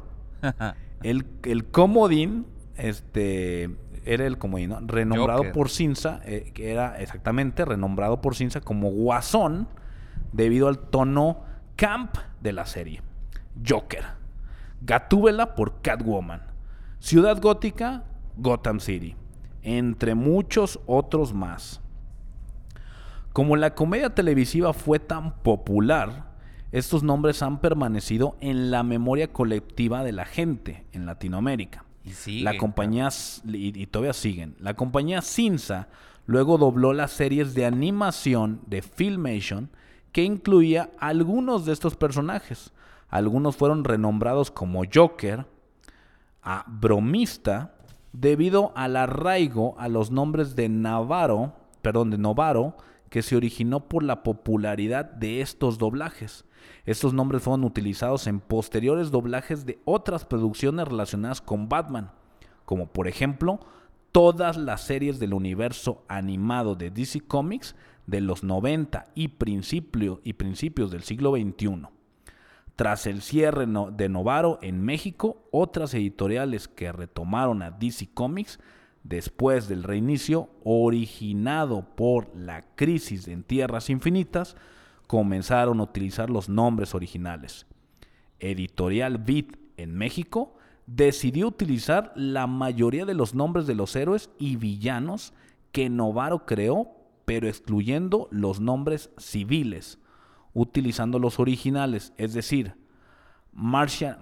el, el comodín, este, era el comodín, ¿no? renombrado Joker. por Cinza, eh, que era exactamente renombrado por Cinza como Guasón, debido al tono camp de la serie. Joker. Gatúbela por Catwoman. Ciudad Gótica, Gotham City. Entre muchos otros más. Como la comedia televisiva fue tan popular, estos nombres han permanecido en la memoria colectiva de la gente en Latinoamérica. Y sigue. La compañía, y, y todavía siguen, la compañía Cinza luego dobló las series de animación de Filmation que incluía algunos de estos personajes. Algunos fueron renombrados como Joker, a Bromista, debido al arraigo a los nombres de Navarro, perdón, de Novaro, que se originó por la popularidad de estos doblajes. Estos nombres fueron utilizados en posteriores doblajes de otras producciones relacionadas con Batman, como por ejemplo todas las series del universo animado de DC Comics de los 90 y, y principios del siglo XXI. Tras el cierre de Novaro en México, otras editoriales que retomaron a DC Comics después del reinicio originado por la crisis en Tierras Infinitas, comenzaron a utilizar los nombres originales. Editorial Beat en México decidió utilizar la mayoría de los nombres de los héroes y villanos que Novaro creó, pero excluyendo los nombres civiles, utilizando los originales, es decir, Martian,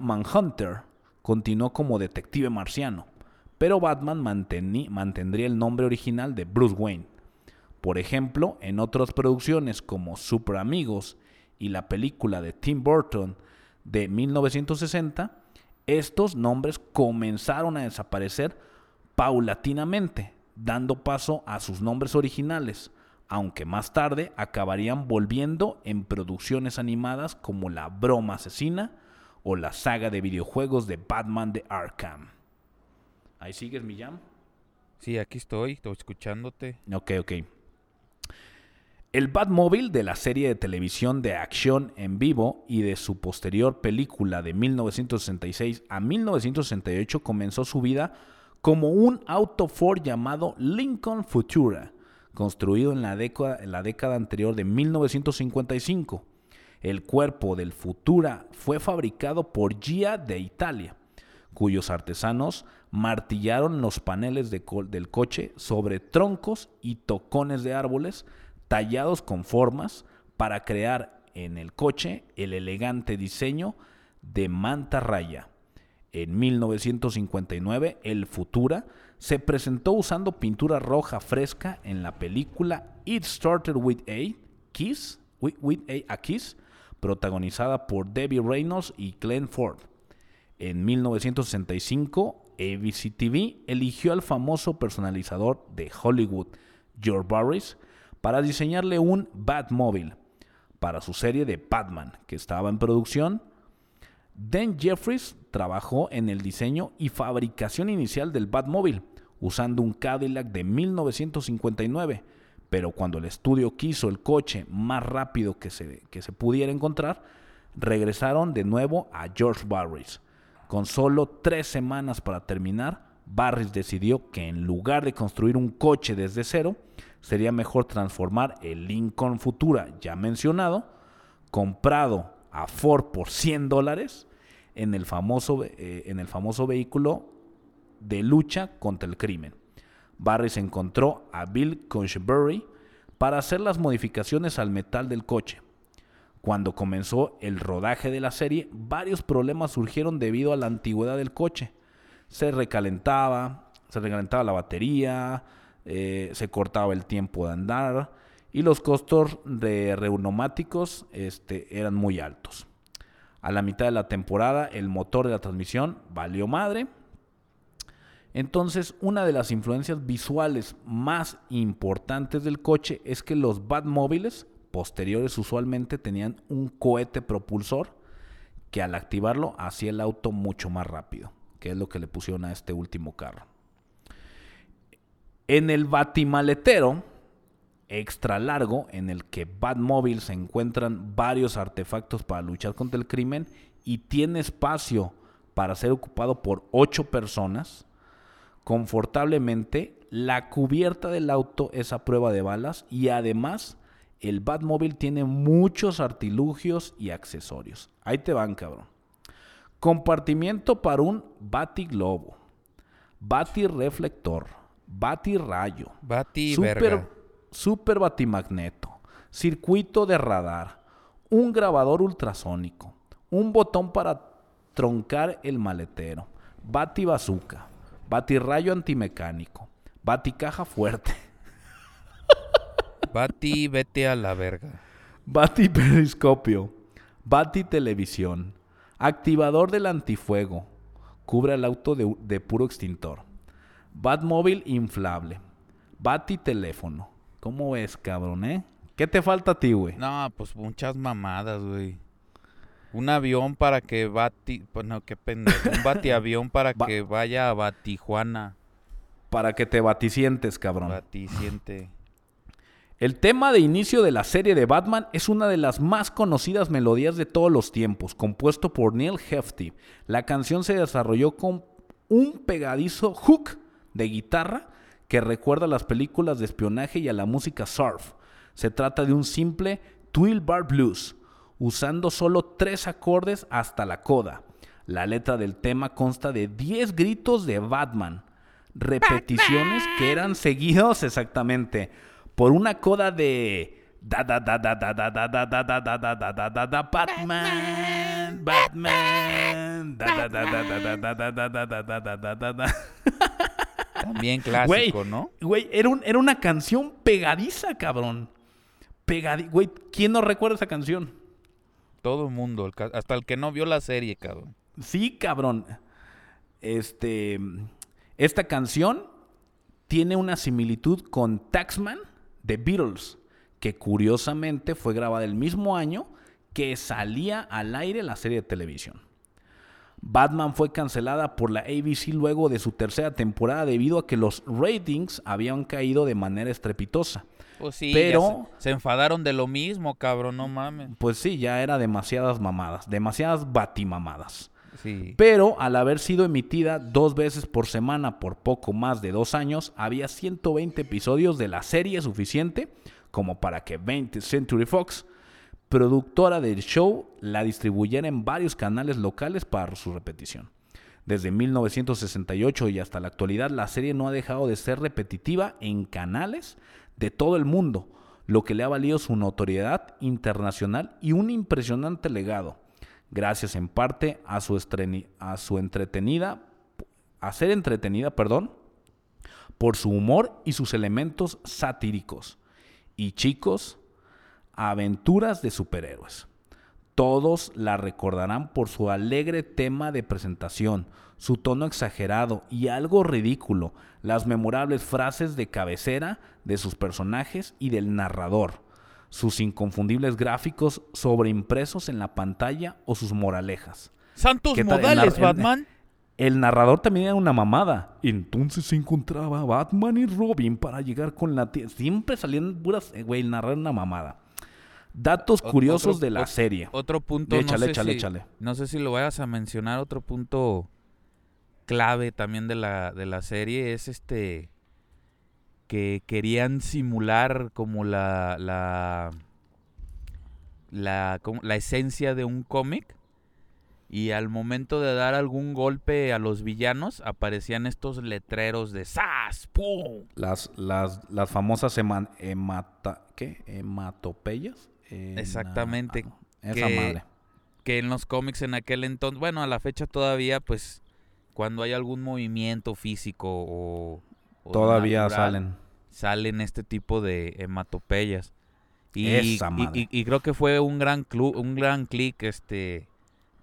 Manhunter continuó como detective marciano, pero Batman mantendría el nombre original de Bruce Wayne. Por ejemplo, en otras producciones como Super Amigos y la película de Tim Burton de 1960, estos nombres comenzaron a desaparecer paulatinamente, dando paso a sus nombres originales, aunque más tarde acabarían volviendo en producciones animadas como La Broma Asesina o la saga de videojuegos de Batman de Arkham. ¿Ahí sigues, mi jam? Sí, aquí estoy, estoy escuchándote. Ok, ok. El Batmóvil de la serie de televisión de acción en vivo y de su posterior película de 1966 a 1968 comenzó su vida como un auto Ford llamado Lincoln Futura, construido en la década, anterior de 1955. El cuerpo del Futura fue fabricado por Gia de Italia, cuyos artesanos martillaron los paneles del coche sobre troncos y tocones de árboles tallados con formas para crear en el coche el elegante diseño de manta raya. En 1959, el Futura se presentó usando pintura roja fresca en la película It Started With A Kiss, protagonizada por Debbie Reynolds y Glenn Ford. En 1965, ABC TV eligió al famoso personalizador de Hollywood, George Barris, para diseñarle un Batmobile para su serie de Batman, que estaba en producción. Dan Jeffries trabajó en el diseño y fabricación inicial del Batmobile, usando un Cadillac de 1959, pero cuando el estudio quiso el coche más rápido que se, que se pudiera encontrar, regresaron de nuevo a George Barris. Con solo tres semanas para terminar, Barris decidió que en lugar de construir un coche desde cero, sería mejor transformar el Lincoln Futura ya mencionado, comprado a Ford por 100 dólares, en el famoso, eh, en el famoso vehículo de lucha contra el crimen. Barris encontró a Bill Conchbury para hacer las modificaciones al metal del coche. Cuando comenzó el rodaje de la serie, varios problemas surgieron debido a la antigüedad del coche. Se recalentaba, se recalentaba la batería, eh, se cortaba el tiempo de andar y los costos de neumáticos este, eran muy altos. A la mitad de la temporada, el motor de la transmisión valió madre. Entonces, una de las influencias visuales más importantes del coche es que los Batmóviles posteriores usualmente tenían un cohete propulsor que al activarlo hacía el auto mucho más rápido, que es lo que le pusieron a este último carro. En el batimaletero extra largo, en el que Batmobile se encuentran varios artefactos para luchar contra el crimen y tiene espacio para ser ocupado por ocho personas, confortablemente, la cubierta del auto es a prueba de balas y además el Batmobile tiene muchos artilugios y accesorios. Ahí te van, cabrón. Compartimiento para un Batiglobo, Batirreflector, Batirrayo, Bati super, super Batimagneto, circuito de radar, un grabador ultrasónico, un botón para troncar el maletero, Bati bazooka, Batirrayo antimecánico, Baticaja fuerte, Bati, vete a la verga. Bati periscopio, Bati televisión, activador del antifuego, cubre el auto de, de puro extintor, Batmóvil inflable, Bati teléfono. ¿Cómo ves, cabrón, eh? ¿Qué te falta a ti, güey? No, pues muchas mamadas, güey. Un avión para que Bati... Pues no, qué pendejo. Un batiavión para Ba- que vaya a Batijuana. Para que te baticientes, cabrón. Baticiente. El tema de inicio de la serie de Batman es una de las más conocidas melodías de todos los tiempos, compuesto por Neil Hefti. La canción se desarrolló con un pegadizo hook de guitarra que recuerda a las películas de espionaje y a la música surf. Se trata de un simple twill bar blues, usando solo tres acordes hasta la coda. La letra del tema consta de 10 gritos de Batman, repeticiones que eran seguidos exactamente por una coda de da da da da da da da da da da da da da da da da Batman Batman da da da da da da da da da da da da da da da También clásico, ¿no? Güey, era, un- era una canción pegadiza, cabrón. Pegadi güey, ¿quién no recuerda esa canción? Todo el mundo. hasta el que no vio la serie, cabrón. Sí, cabrón. Este. Esta canción tiene una similitud con Taxman de Beatles, que curiosamente fue grabada el mismo año que salía al aire la serie de televisión. Batman fue cancelada por la ABC luego de su tercera temporada debido a que los ratings habían caído de manera estrepitosa. Pues sí, Pero- se enfadaron de lo mismo, cabrón, no mames. Pues sí, ya era demasiadas mamadas, demasiadas batimamadas. Sí. Pero al haber sido emitida dos veces por semana por poco más de dos años, había 120 episodios de la serie suficiente como para que 20 Century Fox, productora del show, la distribuyera en varios canales locales para su repetición. Desde 1968 y hasta la actualidad, la serie no ha dejado de ser repetitiva en canales de todo el mundo, lo que le ha valido su notoriedad internacional y un impresionante legado, gracias en parte a su, a su entretenida, a ser entretenida, perdón, por su humor y sus elementos satíricos. Y chicos, aventuras de superhéroes. Todos la recordarán por su alegre tema de presentación, su tono exagerado y algo ridículo, las memorables frases de cabecera de sus personajes y del narrador, sus inconfundibles gráficos sobreimpresos en la pantalla o sus moralejas. Santos modales, Batman. El narrador también era una mamada. Entonces se encontraba Batman y Robin para llegar con la tía. Siempre salían puras. eh, Güey, el narrador era una mamada. Datos curiosos otro- de la serie. Otro punto, Échale, no sé échale, si, échale. no sé si lo vayas a mencionar, otro punto clave también de la, de la serie es este que querían simular como la la la, como- la esencia de un cómic y al momento de dar algún golpe a los villanos aparecían estos letreros de ¡Sas! ¡Pum! Las, las, las famosas hema- hemata- ¿qué? hematopeyas. Exactamente, ah, no, Esa que- madre. que en los cómics en aquel entonces, bueno, a la fecha todavía, pues, cuando hay algún movimiento físico o... o Todavía natural, salen. Salen este tipo de hematopeyas. Y, Esa y- madre. y- y creo que fue un gran clu- un gran clic este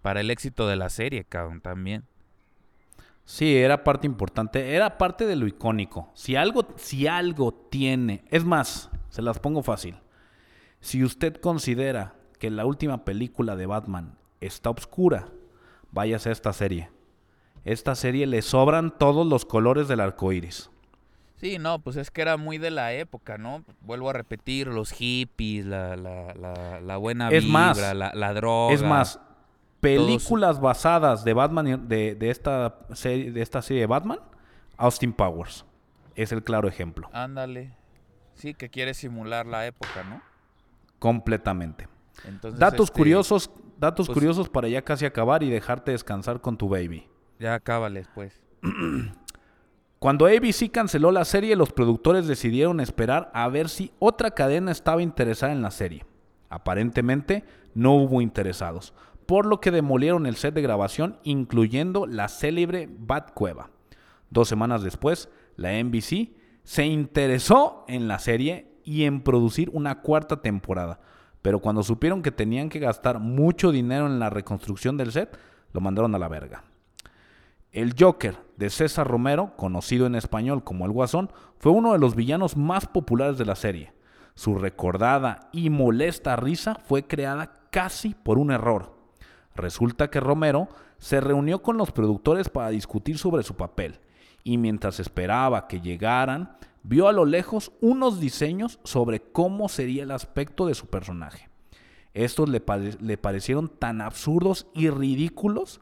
para el éxito de la serie, cabrón, también. Sí, era parte importante, era parte de lo icónico. Si algo, si algo tiene, es más, se las pongo fácil. Si usted considera que la última película de Batman está oscura, váyase a esta serie. Esta serie le sobran todos los colores del arco iris. Sí, no, pues es que era muy de la época, ¿no? Vuelvo a repetir, los hippies, la, la, la, la buena Es vibra, más, la, la droga. Es más, películas basadas de Batman de, de esta serie, de esta serie de Batman, Austin Powers es el claro ejemplo, Ándale. Sí, que quiere simular la época, ¿no? completamente. Entonces, Datos este, curiosos, datos pues- curiosos para ya casi acabar y dejarte descansar con tu baby. Ya cábales, pues. Cuando ABC canceló la serie, los productores decidieron esperar a ver si otra cadena estaba interesada en la serie. Aparentemente, no hubo interesados, por lo que demolieron el set de grabación, incluyendo la célebre Batcueva. Dos semanas después, la NBC se interesó en la serie y en producir una cuarta temporada, pero cuando supieron que tenían que gastar mucho dinero en la reconstrucción del set, lo mandaron a la verga. El Joker de César Romero, conocido en español como el Guasón, fue uno de los villanos más populares de la serie. Su recordada y molesta risa fue creada casi por un error. Resulta que Romero se reunió con los productores para discutir sobre su papel y mientras esperaba que llegaran, vio a lo lejos unos diseños sobre cómo sería el aspecto de su personaje. Estos le, le parecieron tan absurdos y ridículos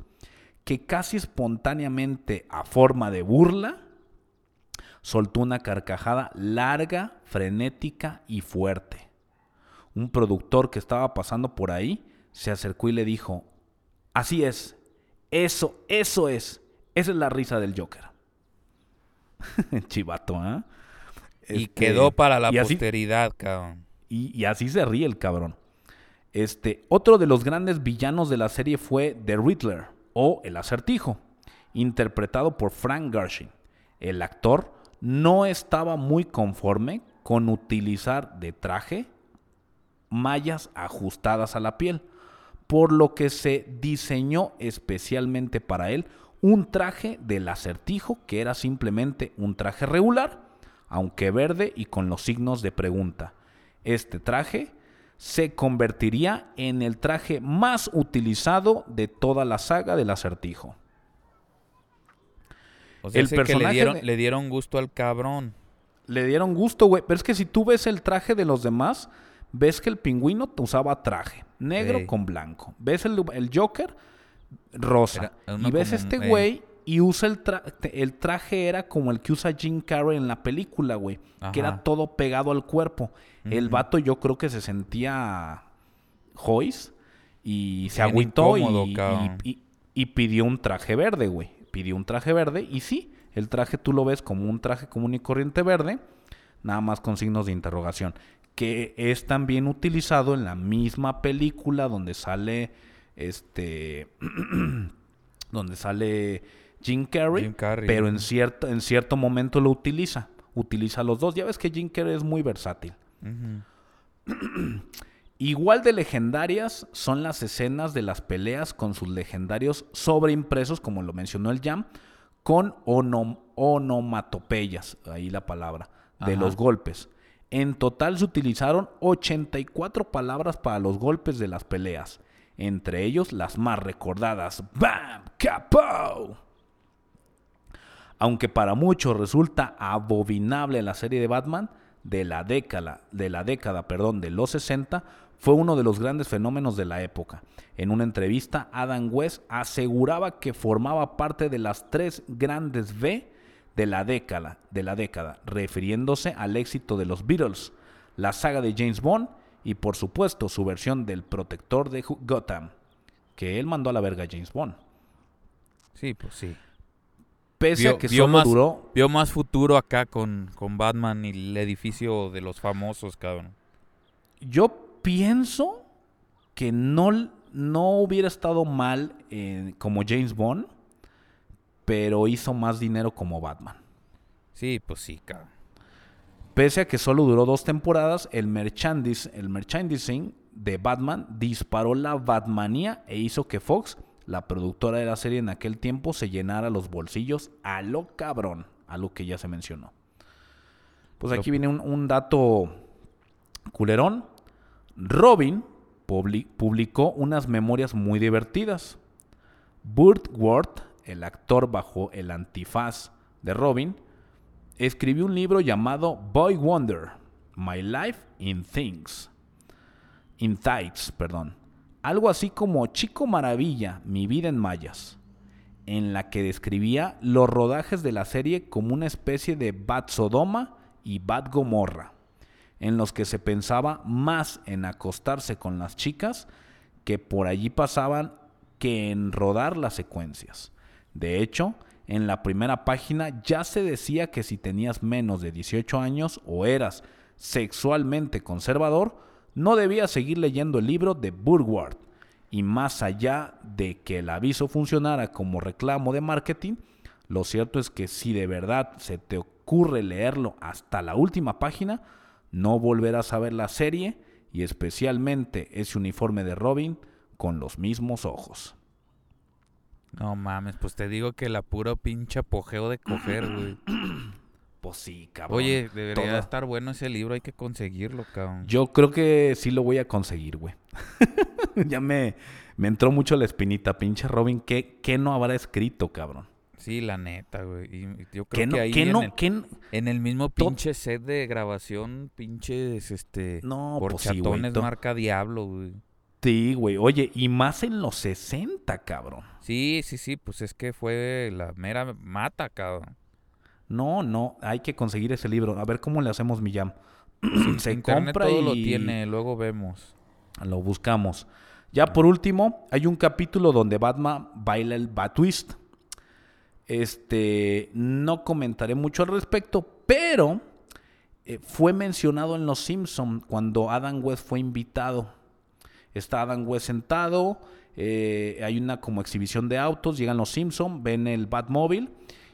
que casi espontáneamente, a forma de burla, soltó una carcajada larga, frenética y fuerte. Un productor que estaba pasando por ahí se acercó y le dijo, así es, eso, eso es, esa es la risa del Joker. Chivato, ¿ah? Y Este, quedó para la y así- posteridad, cabrón. y, y así se ríe el cabrón. Este, otro de los grandes villanos de la serie fue The Riddler o El Acertijo, interpretado por Frank Gorshin. El actor no estaba muy conforme con utilizar de traje mallas ajustadas a la piel, por lo que se diseñó especialmente para él un traje del acertijo que era simplemente un traje regular, aunque verde y con los signos de pregunta. Este traje se convertiría en el traje más utilizado de toda la saga del acertijo. O sea, El ese que le personaje dieron, de- le dieron gusto al cabrón. Le dieron gusto, güey. Pero es que si tú ves el traje de los demás, ves que el pingüino usaba traje, negro con blanco. Ves el, el Joker, rosa. Era y ves este ey. güey y usa el, tra- el traje era como el que usa Jim Carrey en la película, güey. Que era todo pegado al cuerpo. El vato yo creo que se sentía Joyce y se Bien agüitó y, incómodo, y- cabrón. y- y pidió un traje verde, güey. Pidió un traje verde y sí, el traje tú lo ves como un traje común y corriente verde, nada más con signos de interrogación, que es también utilizado en la misma película donde sale este donde sale Jim Carrey, Jim Carrey, pero en cierto en cierto momento lo utiliza, utiliza los dos. Ya ves que Jim Carrey es muy versátil. Igual de legendarias son las escenas de las peleas con sus legendarios sobreimpresos, como lo mencionó el Jam, con onom- onomatopeyas, ahí la palabra, de Ajá. los golpes. En total se utilizaron 84 palabras para los golpes de las peleas, entre ellos las más recordadas, ¡Bam! ¡Capo! Aunque para muchos resulta abominable la serie de Batman de la década, de la década, perdón, de los 60, fue uno de los grandes fenómenos de la época. En una entrevista, Adam West aseguraba que formaba parte de las tres grandes V de la década, de la década, refiriéndose al éxito de los Beatles, la saga de James Bond y por supuesto su versión del Protector de Gotham, que él mandó a la verga a James Bond. Sí, pues sí. Pese a que vio solo más, duró vio más futuro acá con, con Batman y el edificio de los famosos, cabrón. Yo pienso que no, no hubiera estado mal eh, como James Bond, pero hizo más dinero como Batman. Sí, pues sí, cabrón. Pese a que solo duró dos temporadas, el, el merchandising de Batman disparó la Batmanía e hizo que Fox la productora de la serie en aquel tiempo se llenara los bolsillos a lo cabrón, a lo que ya se mencionó. Pues aquí viene un, un dato culerón. Robin publi- publicó unas memorias muy divertidas. Burt Ward, el actor bajo el antifaz de Robin, escribió un libro llamado Boy Wonder, My Life in Things. In Tights, perdón. Algo así como Chico Maravilla, mi vida en mayas, en la que describía los rodajes de la serie como una especie de Bad Sodoma y Bad Gomorra, en los que se pensaba más en acostarse con las chicas que por allí pasaban que en rodar las secuencias. De hecho, en la primera página ya se decía que si tenías menos de 18 años o eras sexualmente conservador, no debías seguir leyendo el libro de Burward. Y más allá de que el aviso funcionara como reclamo de marketing, lo cierto es que si de verdad se te ocurre leerlo hasta la última página, no volverás a ver la serie y especialmente ese uniforme de Robin con los mismos ojos. No mames, pues te digo que la pura pinche apogeo de coger, güey. Pues sí, cabrón. Oye, debería Todo. estar bueno ese libro, hay que conseguirlo, cabrón. Yo creo que sí lo voy a conseguir, güey. ya me, me entró mucho la espinita, pinche Robin. ¿Qué, qué no habrá escrito, cabrón? Sí, la neta, güey. Y yo creo ¿Qué que no? ahí ¿Qué en, no? el, ¿Qué no? en el mismo pinche set de grabación, pinches, este... No, pues sí, marca Diablo, güey. Sí, güey. Oye, y más en los 60, cabrón. Sí, sí, sí, pues es que fue la mera mata, cabrón. No, no, hay que conseguir ese libro. A ver cómo le hacemos, Millán. Se Internet compra todo y lo tiene, luego vemos. lo buscamos. Ya por último, hay un capítulo donde Batman baila el Batwist. Este, no comentaré mucho al respecto, pero eh, fue mencionado en Los Simpson cuando Adam West fue invitado. Está Adam West sentado, eh, hay una como exhibición de autos, llegan los Simpson, ven el Batmóvil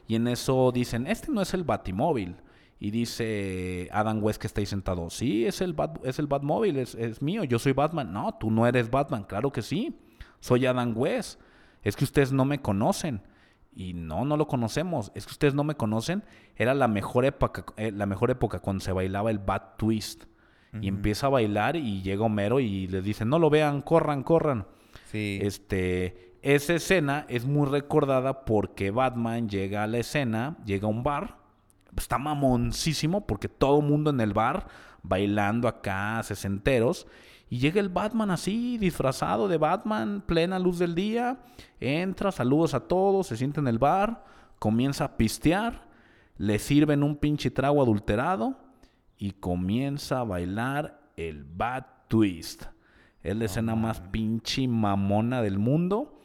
y en eso dicen, este no es el Batimóvil. Y dice Adam West que está ahí sentado, sí, es el, Bat, es el Batmóvil, es, es mío, yo soy Batman. No, tú no eres Batman, claro que sí, soy Adam West. Es que ustedes no me conocen. Y no, no lo conocemos. Es que ustedes no me conocen. Era la mejor época, eh, la mejor época cuando se bailaba el Bat Twist. Y empieza a bailar y llega Homero y les dice, no lo vean, corran, corran. Sí. Este, esa escena es muy recordada porque Batman llega a la escena, llega a un bar, está mamoncísimo porque todo el mundo en el bar bailando acá, sesenteros, y llega el Batman así, disfrazado de Batman, plena luz del día, entra, saludos a todos, se sienta en el bar, comienza a pistear, le sirven un pinche trago adulterado y comienza a bailar el Bat Twist. Es la escena más pinche mamona del mundo.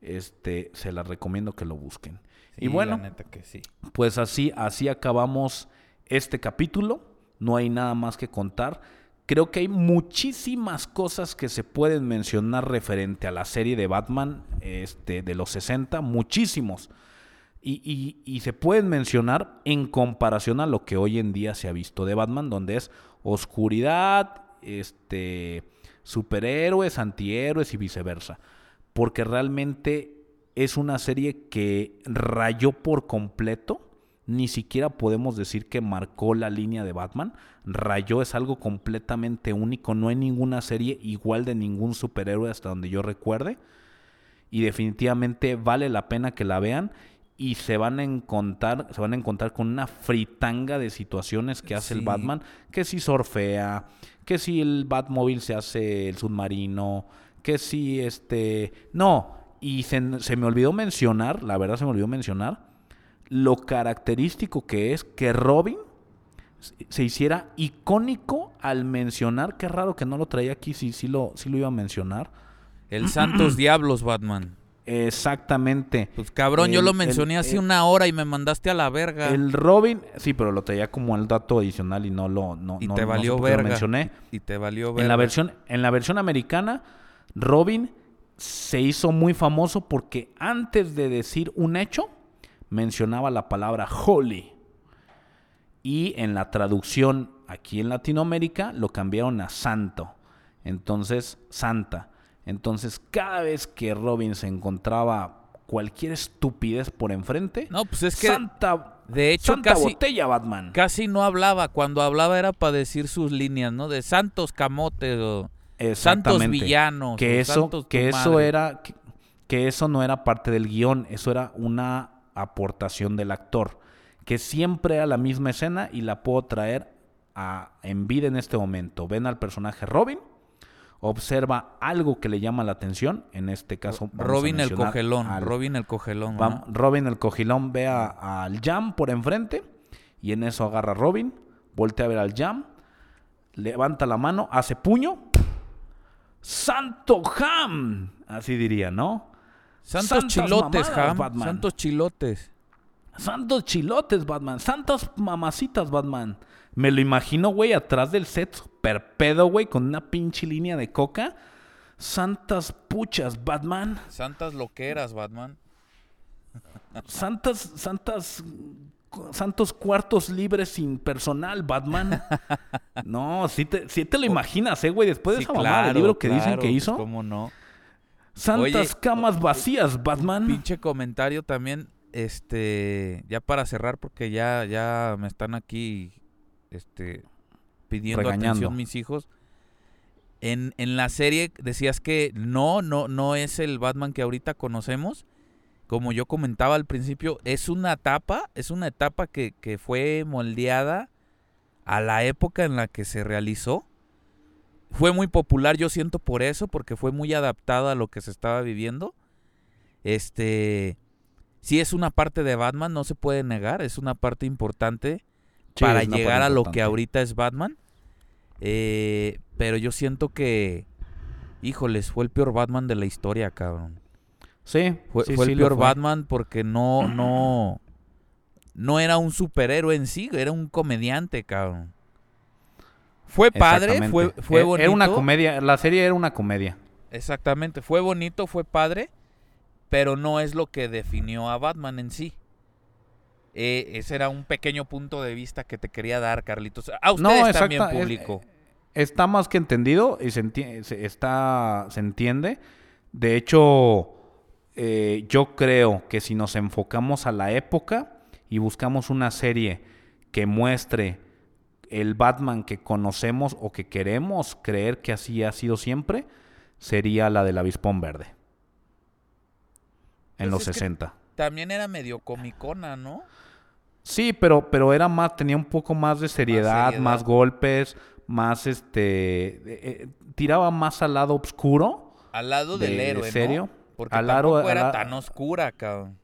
Este, se la recomiendo que lo busquen. Sí, y bueno, La neta que sí. pues así, así acabamos este capítulo. No hay nada más que contar. Creo que hay muchísimas cosas que se pueden mencionar referente a la serie de Batman este, de los 60, muchísimos. Y, y- y se pueden mencionar en comparación a lo que hoy en día se ha visto de Batman, donde es oscuridad, este, superhéroes, antihéroes y viceversa. Porque realmente es una serie que rayó por completo. Ni siquiera podemos decir que marcó la línea de Batman. Rayó es algo completamente único. No hay ninguna serie igual de ningún superhéroe hasta donde yo recuerde y definitivamente vale la pena que la vean y se van a encontrar se van a encontrar con una fritanga de situaciones que hace el. Batman, que si surfea, que si el Batmóvil se hace el submarino, que si este no, y se, se me olvidó mencionar, la verdad se me olvidó mencionar lo característico que es que Robin se- hiciera icónico al mencionar, qué raro que no lo traía aquí, sí, sí lo, sí lo iba a mencionar. El Santos Diablos, Batman. Exactamente. Pues cabrón, yo lo el- mencioné hace el- una hora y me mandaste a la verga. El Robin, sí, pero lo traía como el dato adicional y no lo no, y no- te no sé valió lo verga. mencioné. Y te valió verga. En la versión en la versión americana, Robin se hizo muy famoso porque antes de decir un hecho mencionaba la palabra holy. Y en la traducción aquí en Latinoamérica lo cambiaron a santo. Entonces, santa. Entonces, cada vez que Robin se encontraba cualquier estupidez por enfrente, No, pues es que santa, de hecho santa casi, botella Batman. casi no hablaba. Cuando hablaba era para decir sus líneas, ¿no? De santos camotes o santos villanos. que eso, que eso madre. era, que, que eso no era parte del guion, eso era una aportación del actor, que siempre era la misma escena y la puedo traer a, en vida en este momento. Ven al personaje Robin, observa algo que le llama la atención, en este caso Robin el cogelón. al- Robin el cogelón. Robin el ve a- al Jam por enfrente y en eso agarra a Robin, voltea a ver al Jam, levanta la mano, hace puño. ¡Santo Ham! Así diría, ¿no? Santos Santas chilotes, mamadas, Ham. Batman. Santos chilotes. Santos chilotes, Batman. Santas mamacitas, Batman. Me lo imagino, güey, atrás del set, super pedo, güey, con una pinche línea de coca. Santas puchas, Batman. Santas loqueras, Batman. Santas, santas, santos cuartos libres sin personal, Batman. No, sí te, sí te lo imaginas, eh, güey, después de Sí, esa mamada del libro que dicen que hizo. ¿Cómo no? Santas Oye, camas vacías, Batman. Pinche comentario también, este, ya para cerrar porque ya, ya me están aquí, este, pidiendo Regañando. atención mis hijos. En, en la serie decías que no, no, no es el Batman que ahorita conocemos. Como yo comentaba al principio, es una etapa, es una etapa que, que fue moldeada a la época en la que se realizó. Fue muy popular, yo siento por eso, porque fue muy adaptada a lo que se estaba viviendo. Este, sí es una parte de Batman, no se puede negar, es una parte importante Sí, para llegar a lo importante. que ahorita es Batman. Eh, pero yo siento que, híjoles, fue el peor Batman de la historia, cabrón. Sí, Fue, sí, fue sí el peor fue. Batman porque no, no, no era un superhéroe en sí, era un comediante, cabrón. Fue padre, fue, fue Eh, bonito. Era una comedia, la serie era una comedia. Exactamente, fue bonito, fue padre, pero no es lo que definió a Batman en sí. Eh, ese era un pequeño punto de vista que te quería dar, Carlitos. A ustedes también, es- público. Está más que entendido y se, enti- se- está, se entiende. De hecho, eh, yo creo que si nos enfocamos a la época y buscamos una serie que muestre el Batman que conocemos o que queremos creer que así ha sido siempre, sería la del Avispón Verde. En Pues los es que- 60. También era medio comicona, ¿no? Sí, pero, pero era más, tenía un poco más de seriedad, seriedad. más golpes, más este. eh, eh, tiraba más al lado oscuro. Al lado del ¿De héroe, serio? ¿no? Porque Al tampoco era la- tan oscura, cabrón.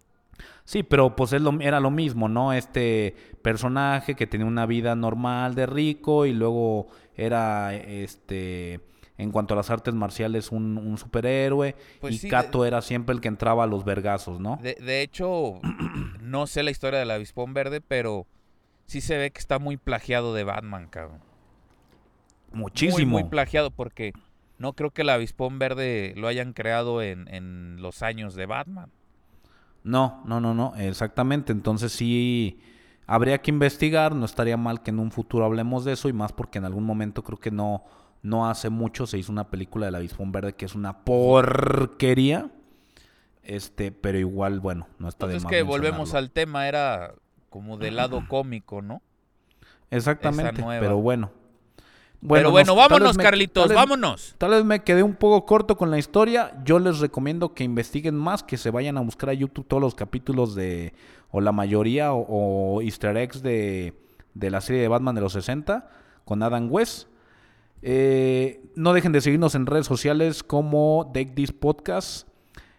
Sí, pero pues lo- era lo mismo, ¿no? Este personaje que tenía una vida normal de rico y luego era, este, en cuanto a las artes marciales, un, un superhéroe. Pues y sí, de- Kato era siempre el que entraba a los vergazos, ¿no? De, de hecho, no sé la historia del avispón verde, pero sí se ve que está muy plagiado de Batman, cabrón. Muchísimo. Muy, muy plagiado porque no creo que el avispón verde lo hayan creado en, en los años de Batman. No, no, no, no, exactamente. Entonces sí habría que investigar, no estaría mal que en un futuro hablemos de eso y más porque en algún momento creo que no, no hace mucho se hizo una película del Avispón Verde que es una porquería. Este, pero igual, bueno, no está de Entonces más que volvemos al tema, era como del lado cómico, ¿no? Exactamente, pero bueno. Pero bueno, nos- tal vámonos, me- Carlitos, tal vez- vámonos. Tal vez me quedé un poco corto con la historia. Yo les recomiendo que investiguen más, que se vayan a buscar a YouTube todos los capítulos de, o la mayoría, o, o easter eggs de, de la serie de Batman de los 60 con Adam West. Eh, no dejen de seguirnos en redes sociales como Take This Podcast,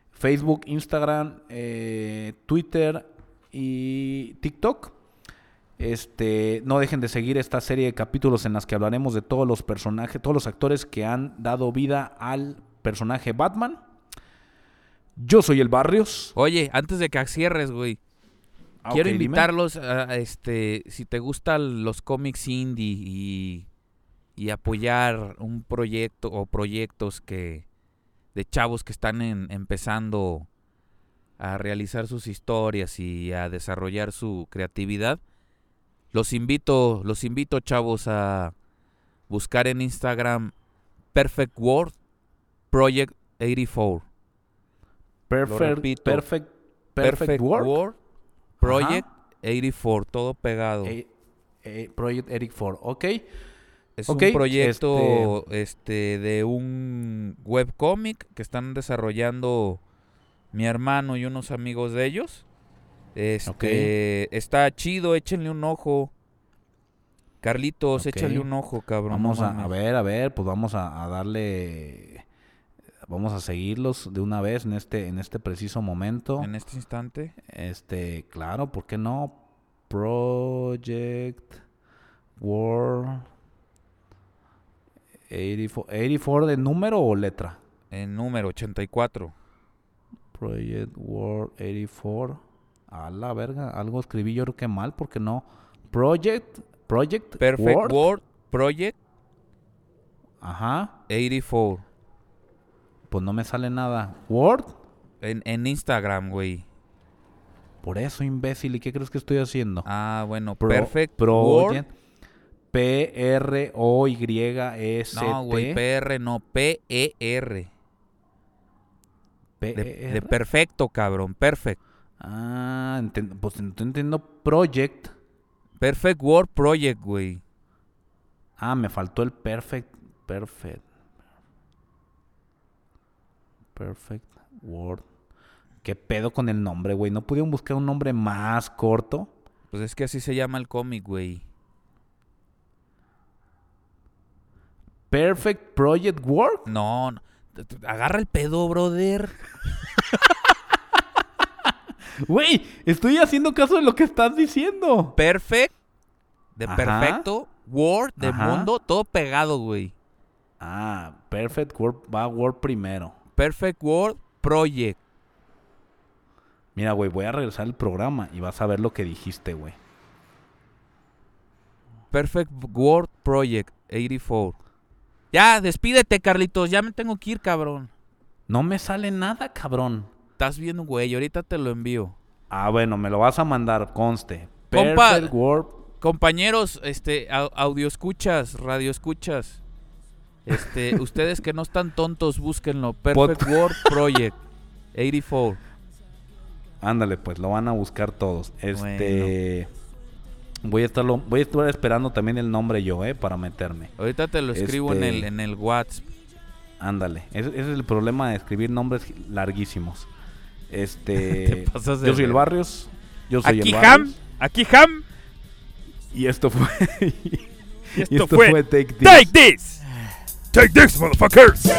Facebook, Instagram, eh, Twitter y TikTok. Este, no dejen de seguir esta serie de capítulos en las que hablaremos de todos los personajes, todos los actores que han dado vida al personaje Batman. Yo soy el Barrios. Oye, antes de que cierres, güey, Ah, quiero invitarlos a, a, este, si te gustan los cómics indie y, y apoyar un proyecto o proyectos que de chavos que están en- empezando a realizar sus historias y a desarrollar su creatividad, los invito, los invito chavos a buscar en Instagram Perfect World Project 84. Perfect, repito. perfect, perfect, Work. Project 84, todo pegado. Eh, eh, Project Eric Ford. Ok. es un proyecto este... de un webcomic que están desarrollando mi hermano y unos amigos de ellos. Este, está chido, échenle un ojo. Carlitos, Ok. échale un ojo, cabrón. no Vamos a, ver, a ver, pues vamos a, a darle. Vamos a seguirlos de una vez en este, en este preciso momento. En este instante. Este, claro, ¿por qué no? Project World 84, 84 de número o letra? En número 84. Project World 84. A la verga, algo escribí yo creo que mal porque no. Project, Project Perfect Word. Project Ajá. 84. Pues no me sale nada. Word. En, en Instagram, güey. Por eso, imbécil. ¿Y qué crees que estoy haciendo? Ah, bueno. Pro- Perfect. Project. P-R-O-Y-S-T. No, güey. PR, no. P-E-R. De, P-E-R. de perfecto, cabrón. Perfect. Ah, enten- pues ent- entiendo Project. Perfect World Project, güey. Ah, me faltó el Perfect. Perfect. Perfect Word. ¿Qué pedo con el nombre, güey? ¿No pudieron buscar un nombre más corto? Pues es que así se llama el cómic, güey. Perfect Project Word. No, no. Agarra el pedo, brother. Güey, estoy haciendo caso de lo que estás diciendo. Perfect. De Ajá. perfecto. Word. De Ajá. mundo. Todo pegado, güey. Ah, Perfect Word va Word primero. Perfect World Project. Mira, güey, voy a regresar al programa y vas a ver lo que dijiste, güey. Perfect World Project 84. Ya, despídete, Carlitos. Ya me tengo que ir, cabrón. No me sale nada, cabrón. Estás viendo, güey. Ahorita te lo envío. Ah, bueno, me lo vas a mandar, conste. Compa- Word. Compañeros, este, au- audio escuchas, radio escuchas. Este, ustedes que no están tontos, búsquenlo. Perfect World Project 84. Ándale, pues lo van a buscar todos. Este. Voy a estarlo, voy a estar esperando también el nombre yo, eh, para meterme. Ahorita te lo escribo en Este- el en el WhatsApp. Ándale. Ese, ese es el problema de escribir nombres larguísimos. Este. Yo soy el. Barrios. Yo soy Aquí el Ham, Barrios. aquí Ham. Y esto fue. Y y esto fue Take This. Take this. Take this, motherfuckers.